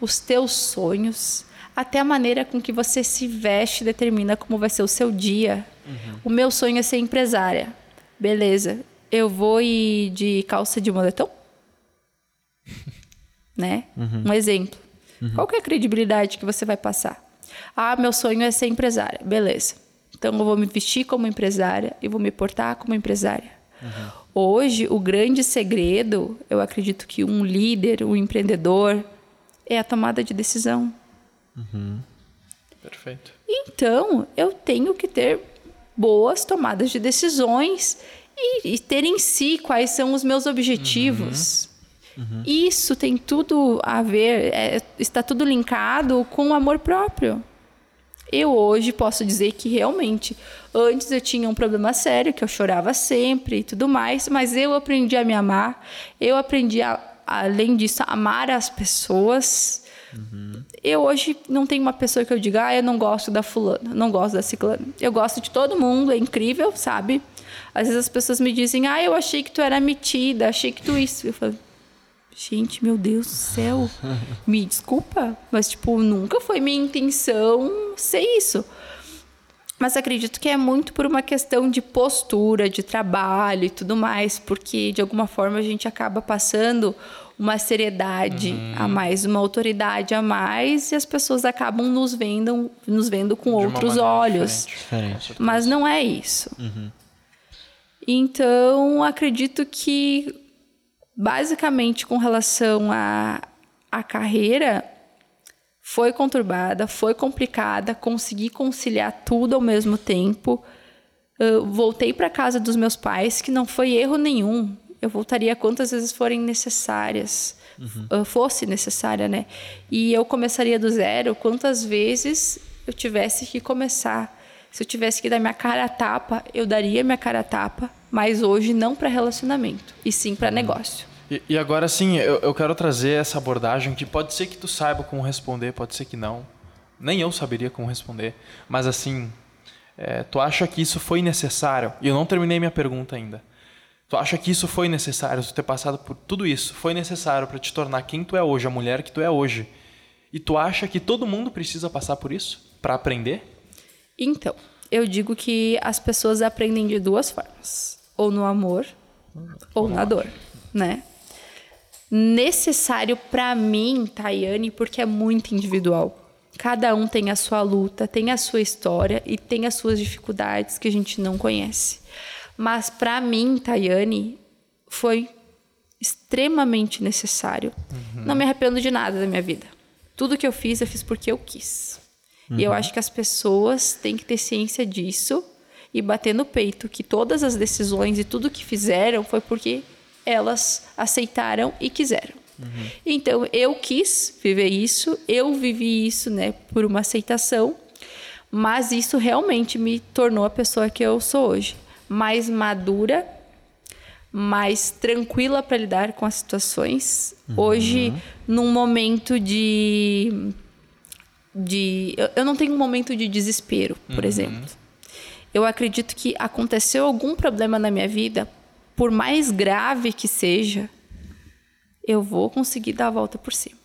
os teus sonhos, até a maneira com que você se veste determina como vai ser o seu dia. Uhum. O meu sonho é ser empresária. Beleza. Eu vou ir de calça de moletom? [LAUGHS] né? Uhum. Um exemplo. Uhum. Qual é a credibilidade que você vai passar? Ah, meu sonho é ser empresária. Beleza. Então eu vou me vestir como empresária e vou me portar como empresária. Uhum. Hoje, o grande segredo, eu acredito que um líder, um empreendedor, é a tomada de decisão. Uhum. Perfeito. Então, eu tenho que ter boas tomadas de decisões e, e ter em si quais são os meus objetivos. Uhum. Uhum. Isso tem tudo a ver, é, está tudo linkado com o amor próprio. Eu hoje posso dizer que realmente, antes eu tinha um problema sério, que eu chorava sempre e tudo mais, mas eu aprendi a me amar, eu aprendi a além disso, amar as pessoas. Uhum. Eu hoje não tenho uma pessoa que eu diga, ah, eu não gosto da fulana, não gosto da ciclana. Eu gosto de todo mundo, é incrível, sabe? Às vezes as pessoas me dizem, ah, eu achei que tu era metida, achei que tu isso. Eu falo, gente, meu Deus do céu, me desculpa, mas, tipo, nunca foi minha intenção ser isso. Mas acredito que é muito por uma questão de postura, de trabalho e tudo mais, porque de alguma forma a gente acaba passando uma seriedade uhum. a mais, uma autoridade a mais, e as pessoas acabam nos vendo, nos vendo com de outros olhos. Diferente, diferente. Mas não é isso. Uhum. Então, acredito que, basicamente, com relação à a, a carreira, foi conturbada, foi complicada, consegui conciliar tudo ao mesmo tempo. Uh, voltei para casa dos meus pais, que não foi erro nenhum. Eu voltaria quantas vezes forem necessárias, uhum. uh, fosse necessária, né? E eu começaria do zero quantas vezes eu tivesse que começar. Se eu tivesse que dar minha cara a tapa, eu daria minha cara a tapa, mas hoje não para relacionamento, e sim para negócio. E, e agora sim, eu, eu quero trazer essa abordagem que pode ser que tu saiba como responder, pode ser que não. Nem eu saberia como responder. Mas assim, é, tu acha que isso foi necessário? E eu não terminei minha pergunta ainda. Tu acha que isso foi necessário, tu ter passado por tudo isso, foi necessário para te tornar quem tu é hoje, a mulher que tu é hoje? E tu acha que todo mundo precisa passar por isso para aprender? Então, eu digo que as pessoas aprendem de duas formas: ou no amor, ou na dor, né? necessário para mim, Tayane, porque é muito individual. Cada um tem a sua luta, tem a sua história e tem as suas dificuldades que a gente não conhece. Mas para mim, Tayane, foi extremamente necessário. Uhum. Não me arrependo de nada da minha vida. Tudo que eu fiz, eu fiz porque eu quis. Uhum. E eu uhum. acho que as pessoas têm que ter ciência disso e bater no peito que todas as decisões e tudo que fizeram foi porque elas aceitaram e quiseram. Uhum. Então eu quis viver isso, eu vivi isso, né, por uma aceitação, mas isso realmente me tornou a pessoa que eu sou hoje, mais madura, mais tranquila para lidar com as situações. Uhum. Hoje, num momento de de eu, não tenho um momento de desespero, por uhum. exemplo. Eu acredito que aconteceu algum problema na minha vida, por mais grave que seja, eu vou conseguir dar a volta por cima.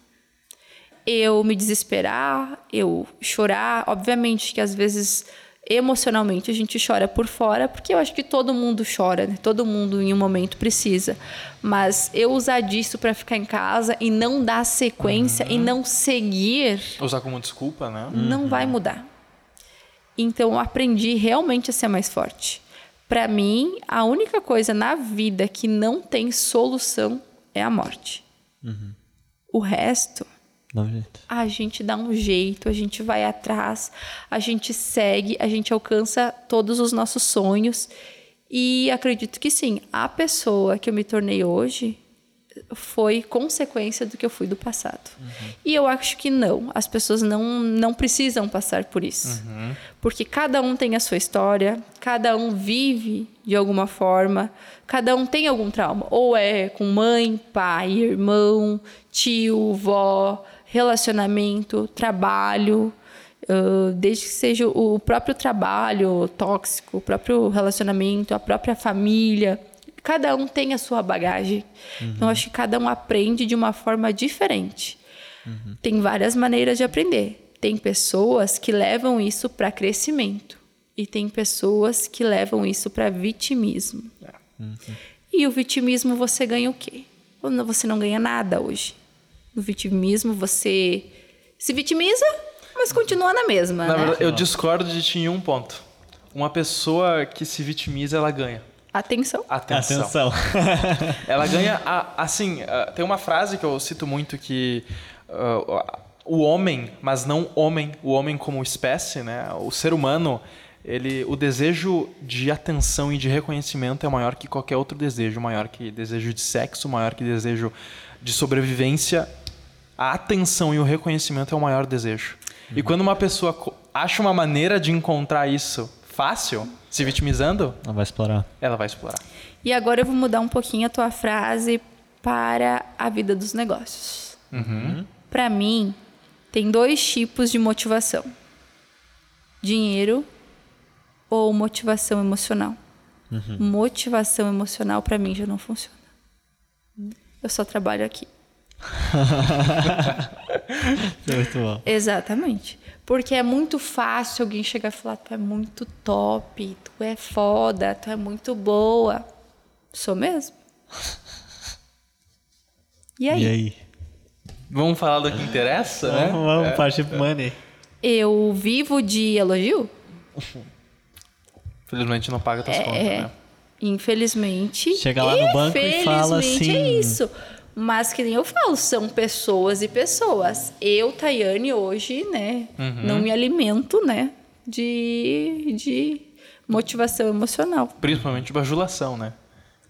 Eu me desesperar, eu chorar, obviamente que às vezes emocionalmente a gente chora por fora, porque eu acho que todo mundo chora, né? Todo mundo em um momento precisa. Mas eu usar disso para ficar em casa e não dar sequência uhum. e não seguir, usar como desculpa, né? Não uhum. vai mudar. Então eu aprendi realmente a ser mais forte. Para mim, a única coisa na vida que não tem solução é a morte. Uhum. O resto a gente dá um jeito, a gente vai atrás, a gente segue, a gente alcança todos os nossos sonhos. E acredito que sim, a pessoa que eu me tornei hoje foi consequência do que eu fui do passado. Uhum. E eu acho que não, as pessoas não, não precisam passar por isso. Uhum. Porque cada um tem a sua história, cada um vive de alguma forma, cada um tem algum trauma. Ou é com mãe, pai, irmão, tio, vó, relacionamento, trabalho, uh, desde que seja o próprio trabalho tóxico, o próprio relacionamento, a própria família. Cada um tem a sua bagagem. Uhum. Então, acho que cada um aprende de uma forma diferente. Uhum. Tem várias maneiras de aprender. Tem pessoas que levam isso para crescimento. E tem pessoas que levam isso para vitimismo. Uhum. E o vitimismo você ganha o quê? Você não ganha nada hoje no vitimismo, você se vitimiza, mas continua na mesma. Na né? verdade, eu discordo de ti em um ponto. Uma pessoa que se vitimiza, ela ganha. Atenção. Atenção. Atenção. [LAUGHS] ela ganha. [LAUGHS] A, assim, a, tem uma frase que eu cito muito que. Uh, o homem, mas não homem, o homem como espécie, né? O ser humano, ele, o desejo de atenção e de reconhecimento é maior que qualquer outro desejo, maior que desejo de sexo, maior que desejo de sobrevivência a atenção e o reconhecimento é o maior desejo. Uhum. E quando uma pessoa acha uma maneira de encontrar isso fácil, se vitimizando, ela vai explorar. Ela vai explorar. E agora eu vou mudar um pouquinho a tua frase para a vida dos negócios. Uhum. Para mim, tem dois tipos de motivação: dinheiro ou motivação emocional. Uhum. Motivação emocional para mim já não funciona. Eu só trabalho aqui. é [LAUGHS] muito bom. Exatamente. Porque é muito fácil alguém chegar e falar: tu é muito top, tu é foda, tu é muito boa. Sou mesmo? [LAUGHS] E aí? E aí? Vamos falar do que interessa? Vamos, né? vamos é, partir pro money. Eu vivo de elogio? Infelizmente não paga tuas é, contas, né? Infelizmente. Chega lá no banco e fala assim. é isso. Mas que nem eu falo, são pessoas e pessoas. Eu, Tayane, hoje, né, uhum. não me alimento, né, de, de motivação emocional. Principalmente bajulação, né?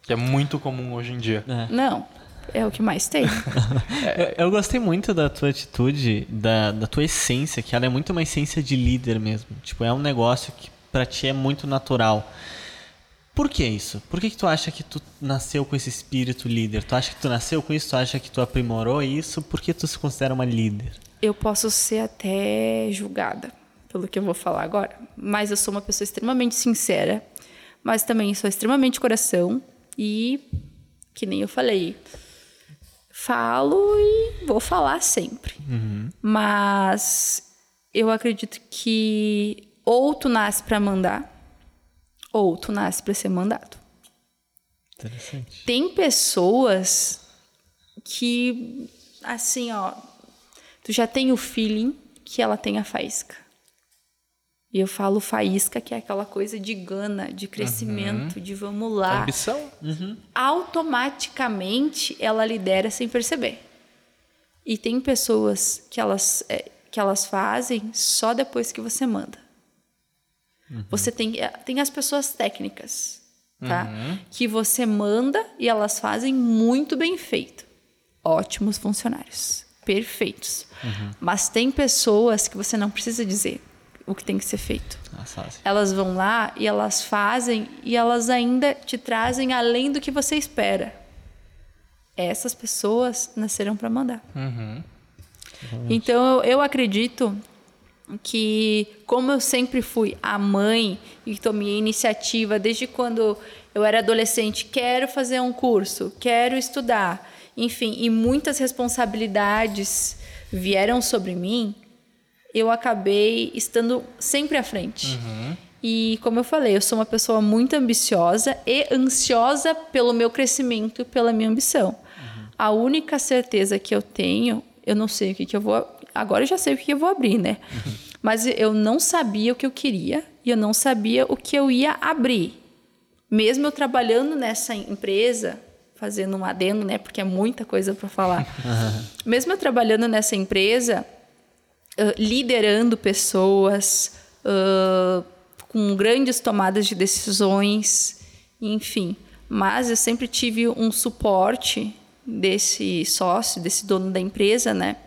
Que é muito comum hoje em dia. É. Não, é o que mais tem. [LAUGHS] eu, eu, gostei muito da tua atitude, da, da tua essência, que ela é muito uma essência de líder mesmo. Tipo, é um negócio que para ti é muito natural. Por que isso? Por que, que tu acha que tu nasceu com esse espírito líder? Tu acha que tu nasceu com isso? Tu acha que tu aprimorou isso? Por que tu se considera uma líder? Eu posso ser até julgada pelo que eu vou falar agora, mas eu sou uma pessoa extremamente sincera, mas também sou extremamente coração e que nem eu falei, falo e vou falar sempre. Uhum. Mas eu acredito que ou tu nasce para mandar ou tu nasce para ser mandado. Interessante. Tem pessoas que, assim, ó, tu já tem o feeling que ela tem a faísca. E eu falo faísca, que é aquela coisa de gana, de crescimento, uhum. de vamos lá. Ambição. Uhum. Automaticamente ela lidera sem perceber. E tem pessoas que elas, é, que elas fazem só depois que você manda. Uhum. Você tem, eh, tem as pessoas técnicas, tá? Uhum. Que você manda e elas fazem muito bem feito. Ótimos funcionários. Perfeitos. Uhum. Mas tem pessoas que você não precisa dizer o que tem que ser feito. Nossa, elas vão lá e elas fazem e elas ainda te trazem além do que você espera. Essas pessoas nasceram para mandar. Uhum. Então eu, eu acredito que como eu sempre fui a mãe e tomei iniciativa desde quando eu era adolescente, quero fazer um curso, quero estudar, enfim, e muitas responsabilidades vieram sobre mim, eu acabei estando sempre à frente. Uhum. E como eu falei, eu sou uma pessoa muito ambiciosa e ansiosa pelo meu crescimento, pela minha ambição. Uhum. A única certeza que eu tenho, eu não sei o que, que eu vou. Agora eu já sei o que, eu vou abrir, né? Uhum. Mas eu não sabia o que eu queria e eu não sabia o que eu ia abrir. Mesmo eu trabalhando nessa empresa, fazendo um adendo, né? Porque é muita coisa para falar. Mesmo eu trabalhando nessa empresa, uh, liderando pessoas, uh, com grandes tomadas de decisões, enfim. Mas eu sempre tive um suporte desse sócio, desse dono da empresa, né?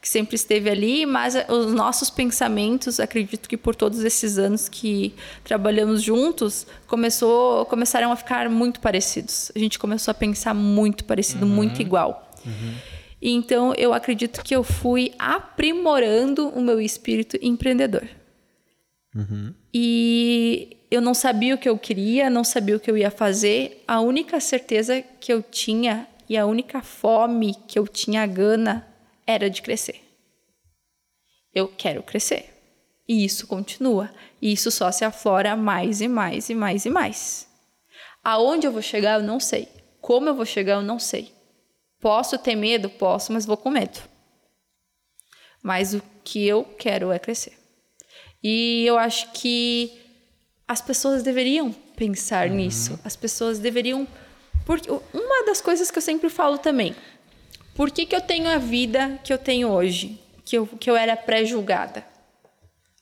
Que sempre esteve ali, mas os nossos pensamentos, acredito que por todos esses anos que trabalhamos juntos, começou, começaram a ficar muito parecidos. A gente começou a pensar muito parecido, uhum. muito igual. Uhum. Então, eu acredito que eu fui aprimorando o meu espírito empreendedor. Uhum. E eu não sabia o que eu queria, não sabia o que eu ia fazer. A única certeza que eu tinha e a única fome que eu tinha gana era de crescer. Eu quero crescer. E isso continua. E isso só se aflora mais e mais e mais e mais. Aonde eu vou chegar, eu não sei. Como eu vou chegar, eu não sei. Posso ter medo? Posso, mas vou com medo. Mas o que eu quero é crescer. E eu acho que as pessoas deveriam pensar uhum. nisso. As pessoas deveriam. Porque uma das coisas que eu sempre falo também. Por que, que eu tenho a vida que eu tenho hoje? Que eu, que eu era pré-julgada.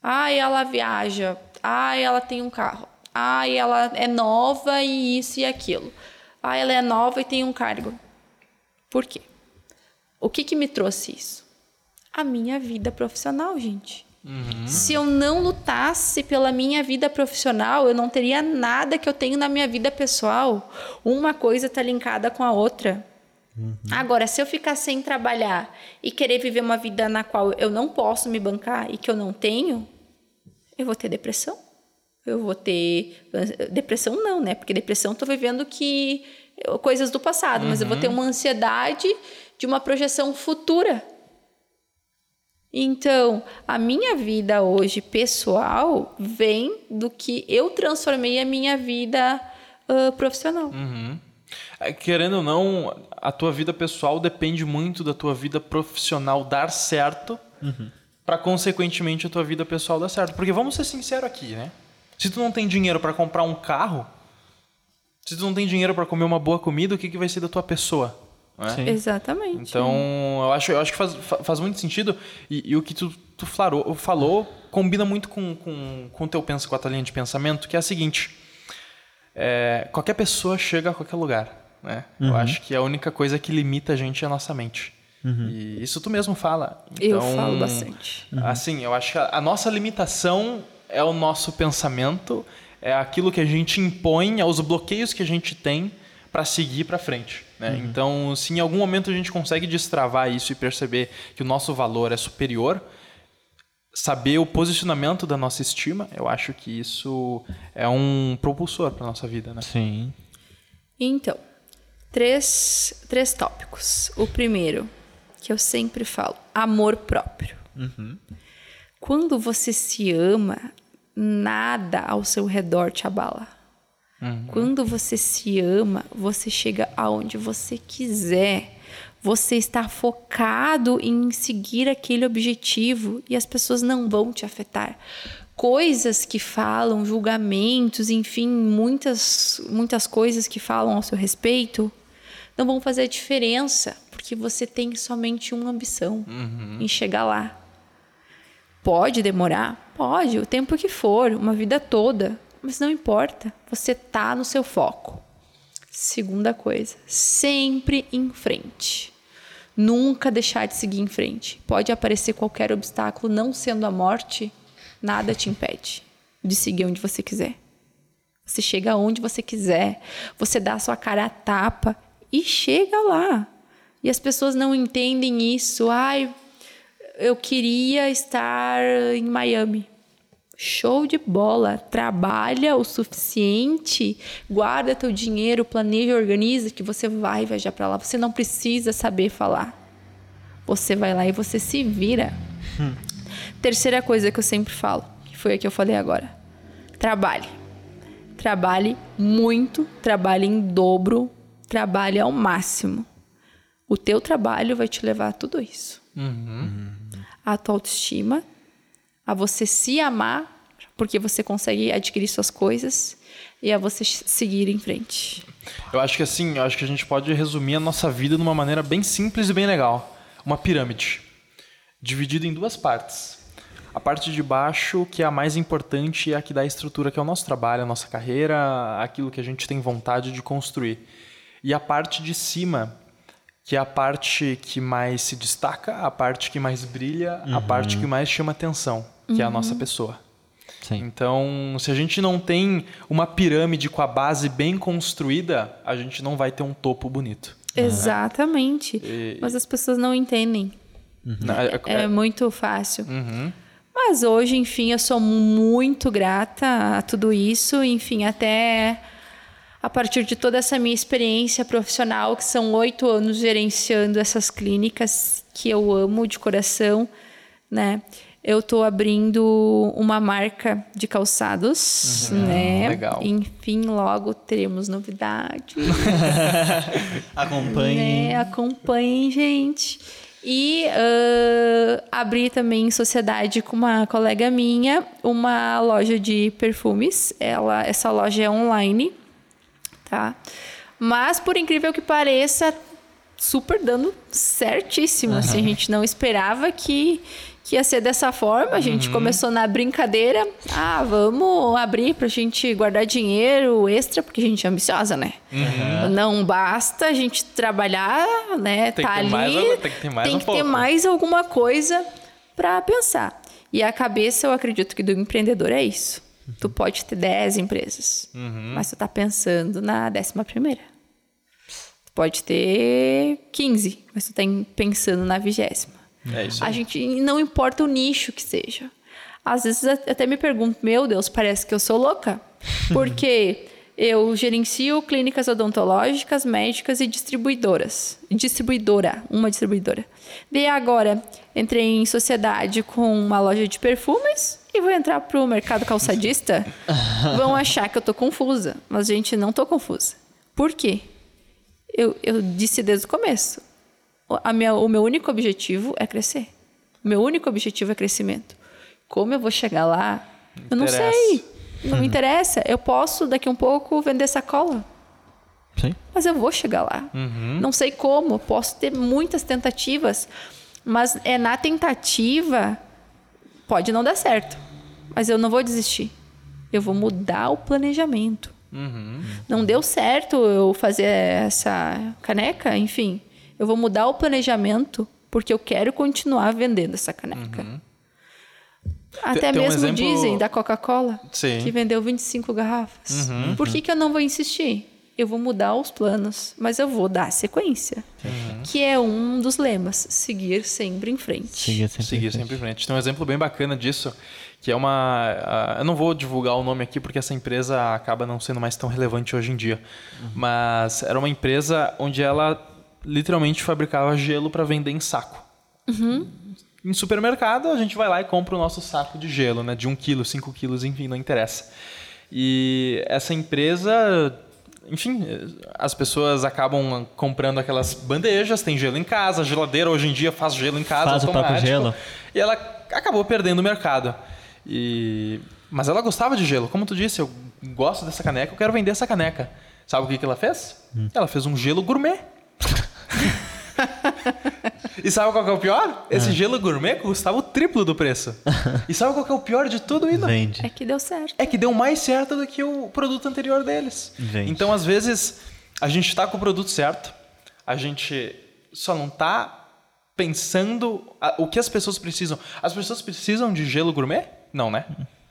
Ai, ela viaja. Ai, ela tem um carro. Ai, ela é nova e isso e aquilo. Ai, ela é nova e tem um cargo. Por quê? O que, que me trouxe isso? A minha vida profissional, gente. Uhum. Se eu não lutasse pela minha vida profissional, eu não teria nada que eu tenho na minha vida pessoal. Uma coisa está linkada com a outra. Uhum. Agora, se eu ficar sem trabalhar e querer viver uma vida na qual eu não posso me bancar e que eu não tenho, eu vou ter depressão. Eu vou ter. Depressão não, né? Porque depressão estou vivendo que. coisas do passado, uhum. mas eu vou ter uhum. uma ansiedade de uma projeção futura. Então, a minha vida hoje pessoal vem do que eu transformei a minha vida uh, profissional. Uhum. É, querendo ou não, a tua vida pessoal depende muito da tua vida profissional dar certo, uhum. para consequentemente a tua vida pessoal dar certo. Porque vamos ser sinceros aqui, né? Se tu não tem dinheiro para comprar um carro, se tu não tem dinheiro para comer uma boa comida, o que, que vai ser da tua pessoa? Né? Exatamente. Então, eu acho, eu acho que faz, faz muito sentido. E, e o que tu, tu flarou, falou combina muito com, com, com, teu pensa, com a tua linha de pensamento, que é a seguinte. É, qualquer pessoa chega a qualquer lugar. Né? Uhum. Eu acho que a única coisa que limita a gente é a nossa mente. Uhum. E isso tu mesmo fala. Então, eu falo bastante. Uhum. Assim, eu acho que a, a nossa limitação é o nosso pensamento, é aquilo que a gente impõe, é os bloqueios que a gente tem para seguir para frente. Né? Uhum. Então, se em algum momento a gente consegue destravar isso e perceber que o nosso valor é superior, saber o posicionamento da nossa estima, eu acho que isso é um propulsor para nossa vida. Né? Sim. Então, três, três tópicos. O primeiro, que eu sempre falo, amor próprio. Uhum. Quando você se ama, nada ao seu redor te abala. Uhum. Quando você se ama, você chega aonde você quiser. Você está focado em seguir aquele objetivo e as pessoas não vão te afetar. Coisas que falam, julgamentos, enfim, muitas, muitas coisas que falam ao seu respeito, não vão fazer diferença, porque você tem somente uma ambição uhum. em chegar lá. Pode demorar? Pode, o tempo que for, uma vida toda. Mas não importa, você tá no seu foco. Segunda coisa, sempre em frente. Nunca deixar de seguir em frente. Pode aparecer qualquer obstáculo, não sendo a morte, nada te impede de seguir onde você quiser. Você chega onde você quiser, você dá a sua cara a tapa e chega lá. E as pessoas não entendem isso. Ai, eu queria estar em Miami. Show de bola. Trabalha o suficiente, guarda teu dinheiro, planeja, organiza que você vai viajar para lá. Você não precisa saber falar. Você vai lá e você se vira. Hum. Terceira coisa que eu sempre falo, que foi a que eu falei agora. trabalhe. Trabalhe muito, trabalhe em dobro, trabalhe ao máximo. O teu trabalho vai te levar a tudo isso. A tua autoestima, a você se amar, porque você consegue adquirir suas coisas e a você seguir em frente. Eu acho que assim, eu acho que a gente pode resumir a nossa vida de uma maneira bem simples e bem legal. Uma pirâmide. Dividida em duas partes. A parte de baixo, que é a mais importante, é a que dá a estrutura, que é o nosso trabalho, a nossa carreira, aquilo que a gente tem vontade de construir. E a parte de cima, que é a parte que mais se destaca, a parte que mais brilha, a parte que mais chama atenção, que é a nossa pessoa. Sim. Então, se a gente não tem uma pirâmide com a base bem construída, a gente não vai ter um topo bonito. Exatamente. E- Mas as pessoas não entendem. É- É muito fácil. Uhum. Mas hoje, enfim, eu sou muito grata a tudo isso. Enfim, até a partir de toda essa minha experiência profissional, que são oito anos gerenciando essas clínicas que eu amo de coração, né? Eu estou abrindo uma marca de calçados, né? legal. Enfim, logo teremos novidades. [LAUGHS] Acompanhe. Né? Acompanhem, gente. E ah, abri também em sociedade com uma colega minha uma loja de perfumes. Ela, essa loja é online, tá? Mas por incrível que pareça, super dando certíssimo. Assim, a gente não esperava que, que ia ser dessa forma. A gente começou na brincadeira. Ah, vamos abrir pra gente guardar dinheiro extra, porque a gente é ambiciosa, né? Não basta a gente trabalhar, né? Tem tá ter ali. mais tem que ter mais tem um que ter pouco. mais alguma coisa pra pensar. E a cabeça, eu acredito que do empreendedor é isso. Tu pode ter 10 empresas, mas tu tá pensando na décima primeira. Tu pode ter 15, mas tu tá pensando na vigésima. É isso. A gente não importa o nicho que seja. Às vezes até me pergunto, meu Deus, parece que eu sou louca. [LAUGHS] Porque eu gerencio clínicas odontológicas, médicas e distribuidoras. Distribuidora, uma distribuidora. Daí agora entrei em sociedade com uma loja de perfumes e vou entrar pro mercado calçadista. [LAUGHS] Vão achar que eu tô confusa, mas gente, não tô confusa. Por quê? Eu, eu disse desde o começo. O- A minha, o meu único objetivo é crescer. O meu único objetivo é crescimento. Como eu vou chegar lá? Eu não Interessa. sei. Não me interessa. Eu posso, daqui um pouco, vender sacola. Sim. Mas eu vou chegar lá. Não sei como. Posso ter muitas tentativas. Mas é na tentativa. Pode não dar certo. Mas eu não vou desistir. Eu vou mudar o planejamento. Não deu certo eu fazer essa caneca, enfim. Eu vou mudar o planejamento porque eu quero continuar vendendo essa caneca. Até tem um mesmo exemplo- dizem da Coca-Cola, Sim. que vendeu 25 garrafas. Por que, que eu não vou insistir? Eu vou mudar os planos, mas eu vou dar sequência. Que é um dos lemas: seguir sempre em frente. Siga sempre. Seguir em frente. sempre em frente. Tem um exemplo bem bacana disso, que é uma. ah, eu não vou divulgar o nome aqui porque essa empresa acaba não sendo mais tão relevante hoje em dia. Mas era uma empresa onde ela literalmente fabricava gelo para vender em saco. Em supermercado, a gente vai lá e compra o nosso saco de gelo, né? De 1 quilo, 5 quilos, enfim, não interessa. E essa empresa, enfim, as pessoas acabam comprando aquelas bandejas, tem gelo em casa, a geladeira hoje em dia faz gelo em casa Faz o próprio automático. gelo. E ela acabou perdendo o mercado. E... Mas ela gostava de gelo. Como tu disse, eu gosto dessa caneca, eu quero vender essa caneca. Sabe o que, que ela fez? Ela fez um gelo gourmet. [LAUGHS] e sabe qual que é o pior? Esse gelo gourmet custava o triplo do preço. e sabe qual que é o pior de tudo isso? Vende. É que deu certo. é que deu mais certo do que o produto anterior deles. Gente. Então, às vezes, a gente está com o produto certo, a gente só não está pensando a- o que as pessoas precisam. As pessoas precisam de gelo gourmet? Não, né?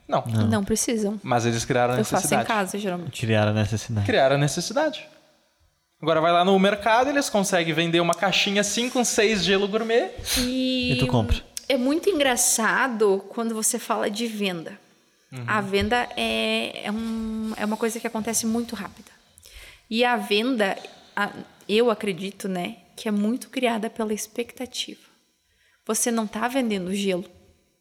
Não. Não, precisam. Mas eles criaram a Eu faço em necessidade. casa, geralmente. Criar a necessidade. Criaram a necessidade. Agora vai lá no mercado, eles conseguem vender uma caixinha assim com seis gelo gourmet. E, E tu compra. É muito engraçado quando você fala de venda. A venda é, é, um- é uma coisa que acontece muito rápida. E a venda, a- eu acredito, né, que é muito criada pela expectativa. Você não está vendendo gelo.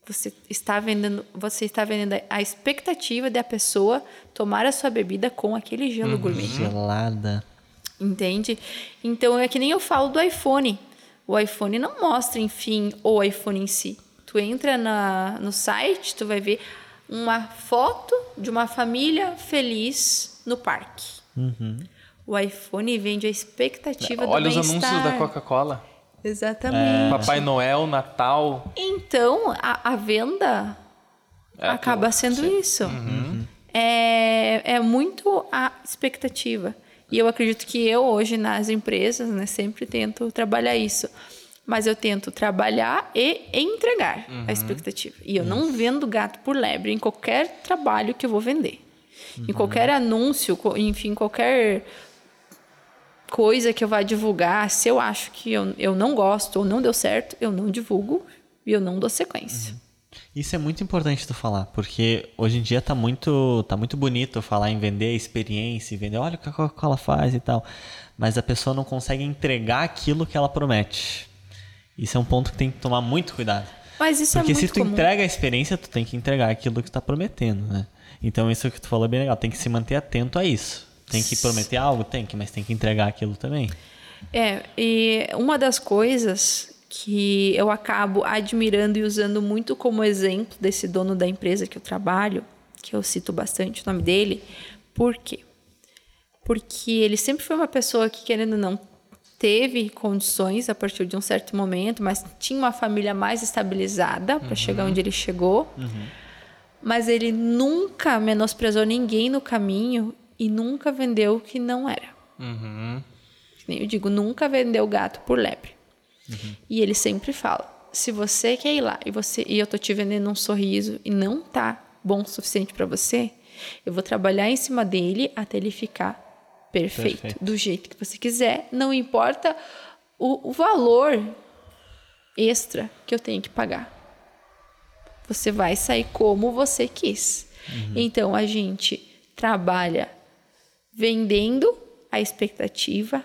Você está vendendo, você está vendendo a expectativa de a pessoa tomar a sua bebida com aquele gelo gourmet. Gelada. Entende? Então é que nem eu falo do iPhone. O iPhone não mostra, enfim, o iPhone em si. Tu entra na, no site, tu vai ver uma foto de uma família feliz no parque. O iPhone vende a expectativa Olha do os anúncios da Coca-Cola. Exatamente. Papai Noel, Natal. Então, a, a venda É, acaba sendo sim. isso. É, é muito a expectativa. E eu acredito que eu, hoje, nas empresas, né, sempre tento trabalhar isso. Mas eu tento trabalhar e entregar a expectativa. E eu não vendo gato por lebre em qualquer trabalho que eu vou vender. Em qualquer anúncio, enfim, qualquer coisa que eu vá divulgar, se eu acho que eu, eu não gosto ou não deu certo, eu não divulgo e eu não dou sequência. Isso é muito importante tu falar, porque hoje em dia tá muito, tá muito bonito falar em vender experiência, vender, olha o que a Coca-Cola faz e tal. Mas a pessoa não consegue entregar aquilo que ela promete. Isso é um ponto que tem que tomar muito cuidado. Mas isso Porque é muito se tu comum. entrega a experiência, tu tem que entregar aquilo que tu tá prometendo, né? Então isso que tu falou é bem legal, tem que se manter atento a isso. Tem que prometer algo? Tem que, mas tem que entregar aquilo também. É, e uma das coisas que eu acabo admirando e usando muito como exemplo desse dono da empresa que eu trabalho, que eu cito bastante o nome dele, por quê? Porque ele sempre foi uma pessoa que, querendo ou não, teve condições a partir de um certo momento, mas tinha uma família mais estabilizada para chegar onde ele chegou. Mas ele nunca menosprezou ninguém no caminho e nunca vendeu o que não era. Uhum. Eu digo, nunca vendeu gato por lebre. E ele sempre fala: se você quer ir lá e você e eu tô te vendendo um sorriso e não tá bom o suficiente para você, eu vou trabalhar em cima dele até ele ficar perfeito, Perfeito. do jeito que você quiser, não importa o, o valor extra que eu tenho que pagar. Você vai sair como você quis. Então a gente trabalha vendendo a expectativa,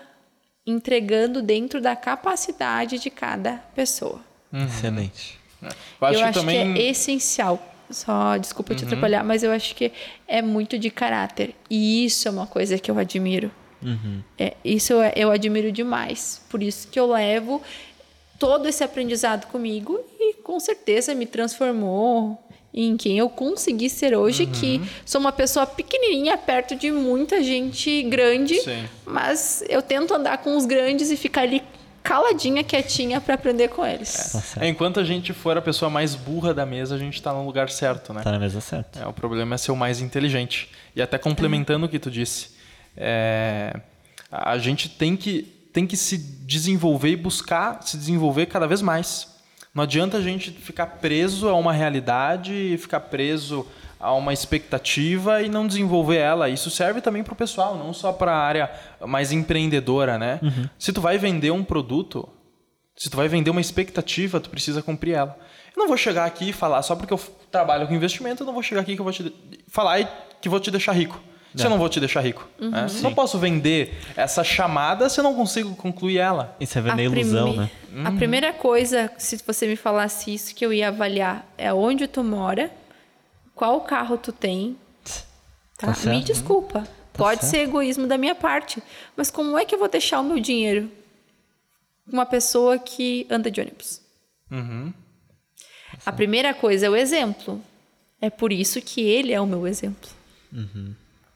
entregando dentro da capacidade de cada pessoa. Excelente. Eu acho eu que acho também. que é essencial. Só, desculpa te atrapalhar, mas eu acho que é muito de caráter. E isso é uma coisa que eu admiro. É, isso eu, eu admiro demais. Por isso que eu levo todo esse aprendizado comigo e com certeza me transformou em quem eu consegui ser hoje, que sou uma pessoa pequenininha perto de muita gente grande, Sim. mas eu tento andar com os grandes e ficar ali caladinha, quietinha para aprender com eles. Tá. É, enquanto a gente for a pessoa mais burra da mesa, a gente tá no lugar certo, né? Tá na mesa certa. É, o problema é ser o mais inteligente. E até complementando o que tu disse, é, a gente tem que, tem que se desenvolver e buscar se desenvolver cada vez mais. Não adianta a gente ficar preso a uma realidade, ficar preso a uma expectativa e não desenvolver ela. Isso serve também para o pessoal, não só para a área mais empreendedora, né? Se tu vai vender um produto, se tu vai vender uma expectativa, tu precisa cumprir ela. Eu não vou chegar aqui e falar só porque eu trabalho com investimento, eu não vou chegar aqui que eu vou te falar e que vou te deixar rico. Se eu não vou te deixar rico. né? Não posso vender essa chamada se eu não consigo concluir ela. Isso é vender A ilusão, prime- né? A primeira coisa, se você me falasse isso, que eu ia avaliar é onde tu mora, qual carro tu tem. Tá? Tá me desculpa. Pode certo. ser egoísmo da minha parte. Mas como é que eu vou deixar o meu dinheiro com uma pessoa que anda de ônibus? Uhum. A primeira coisa é o exemplo. É por isso que ele é o meu exemplo.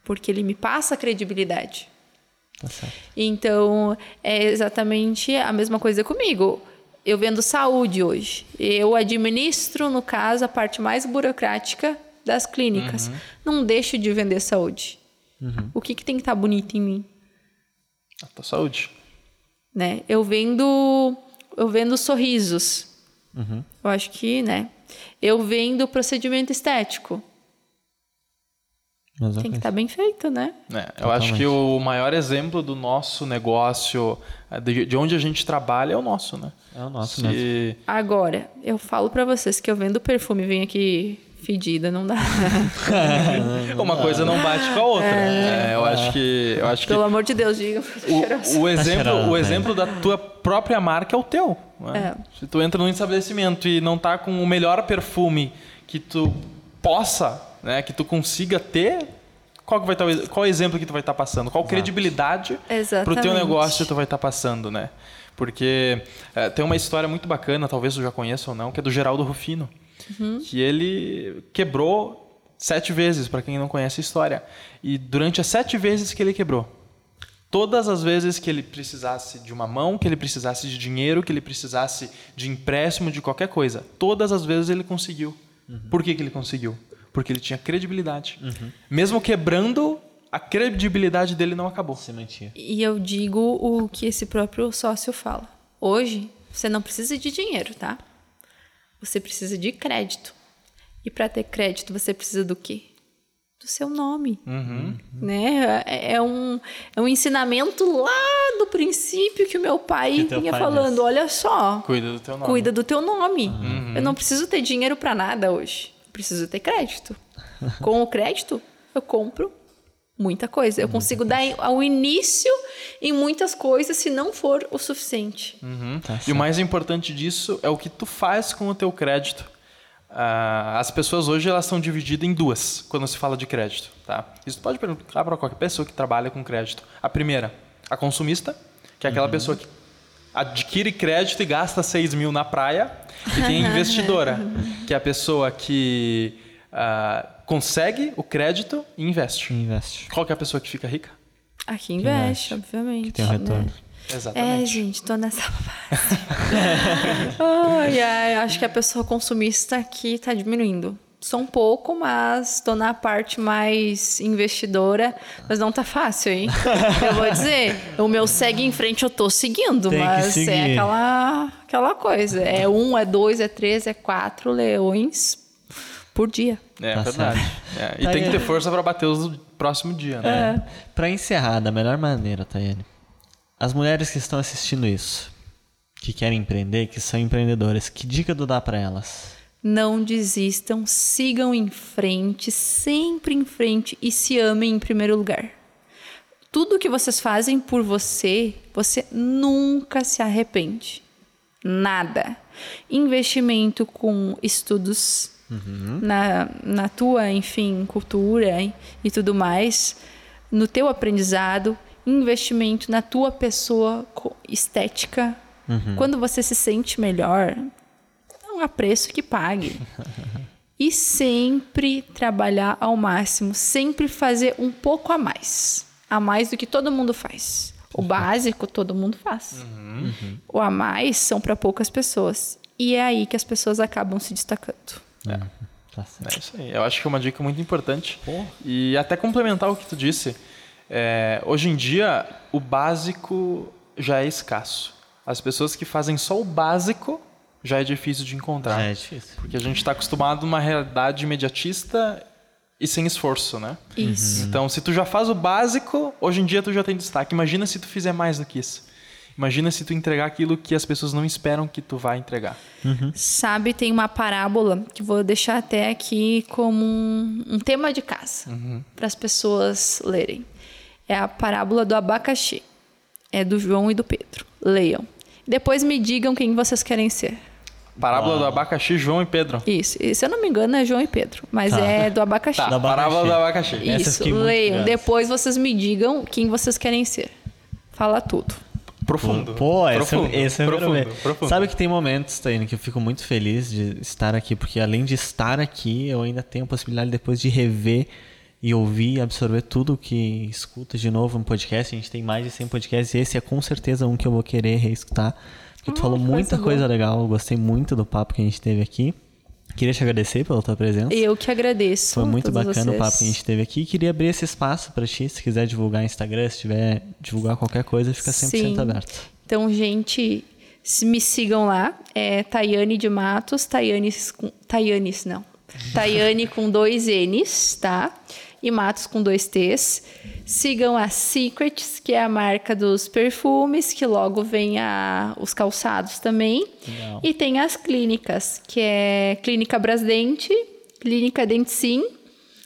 Porque ele me passa credibilidade. Tá certo. Então, é exatamente a mesma coisa comigo. Eu vendo saúde hoje. Eu administro, no caso, a parte mais burocrática das clínicas. Não deixo de vender saúde. O que, que tem que estar bonito em mim? A tua saúde. Né? Eu vendo, eu vendo sorrisos. Eu acho que, né? Eu vendo procedimento estético. Tem que estar bem feito, né? É, eu acho que o maior exemplo do nosso negócio, é, de, de onde a gente trabalha, é o nosso, né? É o nosso Se- mesmo. Agora, eu falo pra vocês que eu vendo perfume, venho aqui Fedida não dá. [LAUGHS] Uma coisa não bate com a outra. É, eu acho que. Eu acho que Pelo amor de Deus, diga. o, o exemplo, cheirando, o né? exemplo da tua própria marca é o teu. né? É. Se tu entra num estabelecimento e não tá com o melhor perfume que tu possa, né, que tu consiga ter, qual que vai estar, o- qual exemplo que tu vai estar passando? Qual credibilidade pro teu Exatamente. negócio tu vai estar passando, né? Porque é, tem uma história muito bacana, talvez tu já conheça ou não, que é do Geraldo Rufino, Uhum. que ele quebrou sete vezes, para quem não conhece a história. E durante as sete vezes que ele quebrou, todas as vezes que ele precisasse de uma mão, que ele precisasse de dinheiro, que ele precisasse de empréstimo, de qualquer coisa, todas as vezes ele conseguiu. Por que, que ele conseguiu? Porque ele tinha credibilidade. Mesmo quebrando, a credibilidade dele não acabou. Se mantinha. E eu digo o que esse próprio sócio fala. Hoje, você não precisa de dinheiro, tá? Você precisa de crédito. E para ter crédito, você precisa do quê? Do seu nome. Né? É, é um, é um ensinamento lá do princípio que o meu pai vinha pai falando. disse. Olha só, Cuida do teu nome. cuida do teu nome. Eu não preciso ter dinheiro para nada hoje. Eu preciso ter crédito. Com o crédito, eu compro muita coisa. Eu consigo dar ao início em muitas coisas se não for o suficiente. Uhum. Tá e o mais importante disso é o que tu faz com o teu crédito. Ah, as pessoas hoje elas são divididas em duas quando se fala de crédito, tá? Isso pode perguntar para qualquer pessoa que trabalha com crédito. A primeira, a consumista, que é aquela pessoa que adquire crédito e gasta 6 mil na praia. E tem a [LAUGHS] investidora, que é a pessoa que ah, consegue o crédito e investe. Investe. Qual que é a pessoa que fica rica? Aqui investe, obviamente. Que tem um retorno. né? É, Exatamente. gente, tô nessa fase. [LAUGHS] ai, ai, acho que a pessoa consumista aqui tá diminuindo. Sou um pouco, mas tô na parte mais investidora, mas não tá fácil, hein? Eu vou dizer, o meu segue em frente eu tô seguindo, Tem que mas seguir. é aquela, aquela coisa. É um, é dois, é três, é quatro leões por dia. É Tá verdade. É, E Tá tem que ter força para bater os do próximo dia, né? Pra encerrar da melhor maneira, Tayane. As mulheres que estão assistindo isso, que querem empreender, que são empreendedoras, que dica tu dá pra elas? Não desistam, sigam em frente, sempre em frente e se amem em primeiro lugar. Tudo que vocês fazem por você, você nunca se arrepende. Nada. Investimento com estudos na, na tua, enfim, cultura e, e tudo mais, no teu aprendizado, investimento na tua pessoa estética. Quando você se sente melhor, não há preço que pague. E sempre trabalhar ao máximo, sempre fazer um pouco a mais. A mais do que todo mundo faz. O básico todo mundo faz. O a mais são para poucas pessoas. E é aí que as pessoas acabam se destacando. Tá certo. É isso aí. Eu acho que é uma dica muito importante. E até complementar o que tu disse, é, hoje em dia o básico já é escasso. As pessoas que fazem só o básico já é difícil de encontrar. É difícil. Porque a gente está acostumado numa realidade imediatista e sem esforço, né? Isso. Então, se tu já faz o básico, hoje em dia tu já tem destaque. Imagina se tu fizer mais do que isso. Imagina se tu entregar aquilo que as pessoas não esperam que tu vai entregar. Sabe, tem uma parábola que vou deixar até aqui como um, um tema de casa para as pessoas lerem. É a parábola do abacaxi. É do João e do Pedro. Leiam. Depois me digam quem vocês querem ser. Parábola do abacaxi, João e Pedro. Isso. E, se eu não me engano, é João e Pedro. Mas Tá. é do abacaxi. Tá, Do abacaxi. parábola do abacaxi. Isso, leiam. Depois vocês me digam quem vocês querem ser. Fala tudo. Profundo. Pô, esse, profundo, esse é profundo, profundo, profundo. Sabe que tem momentos, Taine, que eu fico muito feliz de estar aqui, porque além de estar aqui, eu ainda tenho a possibilidade depois de rever e ouvir e absorver tudo que escuta de novo no podcast. A gente tem mais de 100 podcasts e esse é com certeza um que eu vou querer reescutar. Tu Ah, falou coisa muita boa. coisa legal, eu gostei muito do papo que a gente teve aqui. Queria te agradecer pela tua presença. Eu que agradeço. Foi muito bacana o vocês. papo que a gente teve aqui. Queria abrir esse espaço para ti, se quiser divulgar Instagram, se tiver divulgar qualquer coisa, fica 100% Sim. aberto. Então, gente, me sigam lá. É Tayane de Matos, Tayanes com. Tayanes, não. Tayane com dois N's, tá? E Matos com dois T's. Sigam a Secrets, que é a marca dos perfumes, que logo vem a, os calçados também. Legal. E tem as clínicas, que é Clínica Brasdente Clínica Denticim,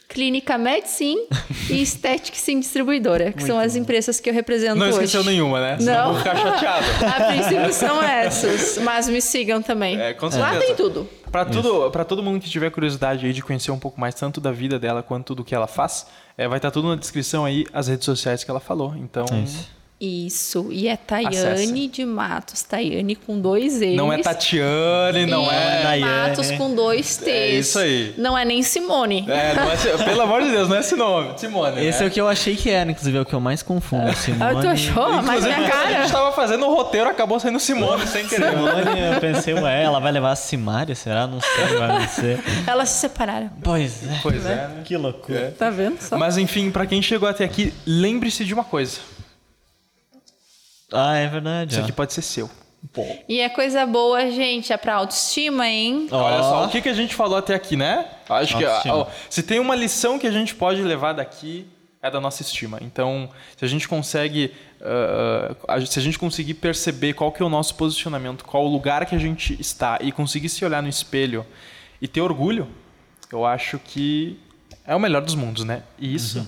Clínica Medicine e [LAUGHS] Estética Sim Distribuidora, que são as empresas que eu represento Não hoje. esqueceu nenhuma, né? Senão Não. vou ficar chateado. [LAUGHS] A princípio são essas, mas me sigam também. É, com Lá tem tudo. Pra, tudo, pra todo mundo que tiver curiosidade aí de conhecer um pouco mais tanto da vida dela quanto do que ela faz, é, vai estar tudo na descrição aí, as redes sociais que ela falou. Então, É isso. E é Tayane Acesse. de Matos. Tayane com dois E's. não é Tatiane, não e é... Daiane. Matos com dois T's. É isso aí. Não é nem Simone. É, não é, pelo amor de Deus, não é esse nome. Simone. Esse né? é o que eu achei que era, inclusive, é o que eu mais confundo. Simone. Ah, tu achou? Mas minha A cara. gente tava fazendo o roteiro, acabou saindo Simone sem querer. Simone, eu pensei, ué, ela vai levar a Simária? Será? Não sei, vai ser. Elas se separaram. Pois é. Pois é, né? Que loucura. Tá vendo só? Mas enfim, pra quem chegou até aqui, lembre-se de uma coisa. Ah, é verdade. Isso ó. aqui pode ser seu. E é coisa boa, gente. É pra autoestima, hein? Olha só, o que, que a gente falou até aqui, né? Acho que Autoestima. ó, se tem uma lição que a gente pode levar daqui é da nossa estima. Então, se a gente consegue, a- se a gente conseguir perceber qual que é o nosso posicionamento, qual o lugar que a gente está e conseguir se olhar no espelho e ter orgulho, eu acho que é o melhor dos mundos, né? E isso,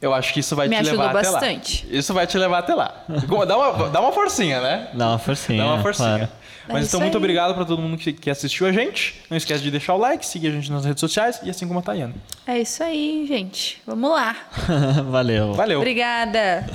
eu acho que isso vai Me te levar até bastante. lá. Isso vai te levar até lá. Dá uma, dá uma forcinha, né? Dá uma forcinha. Dá uma forcinha. claro. Mas É então, muito aí. obrigado para todo mundo que, que assistiu a gente. Não esquece de deixar o like, seguir a gente nas redes sociais e assim como a Tayane. É isso aí, gente. Vamos lá. [LAUGHS] Valeu. Valeu! Obrigada.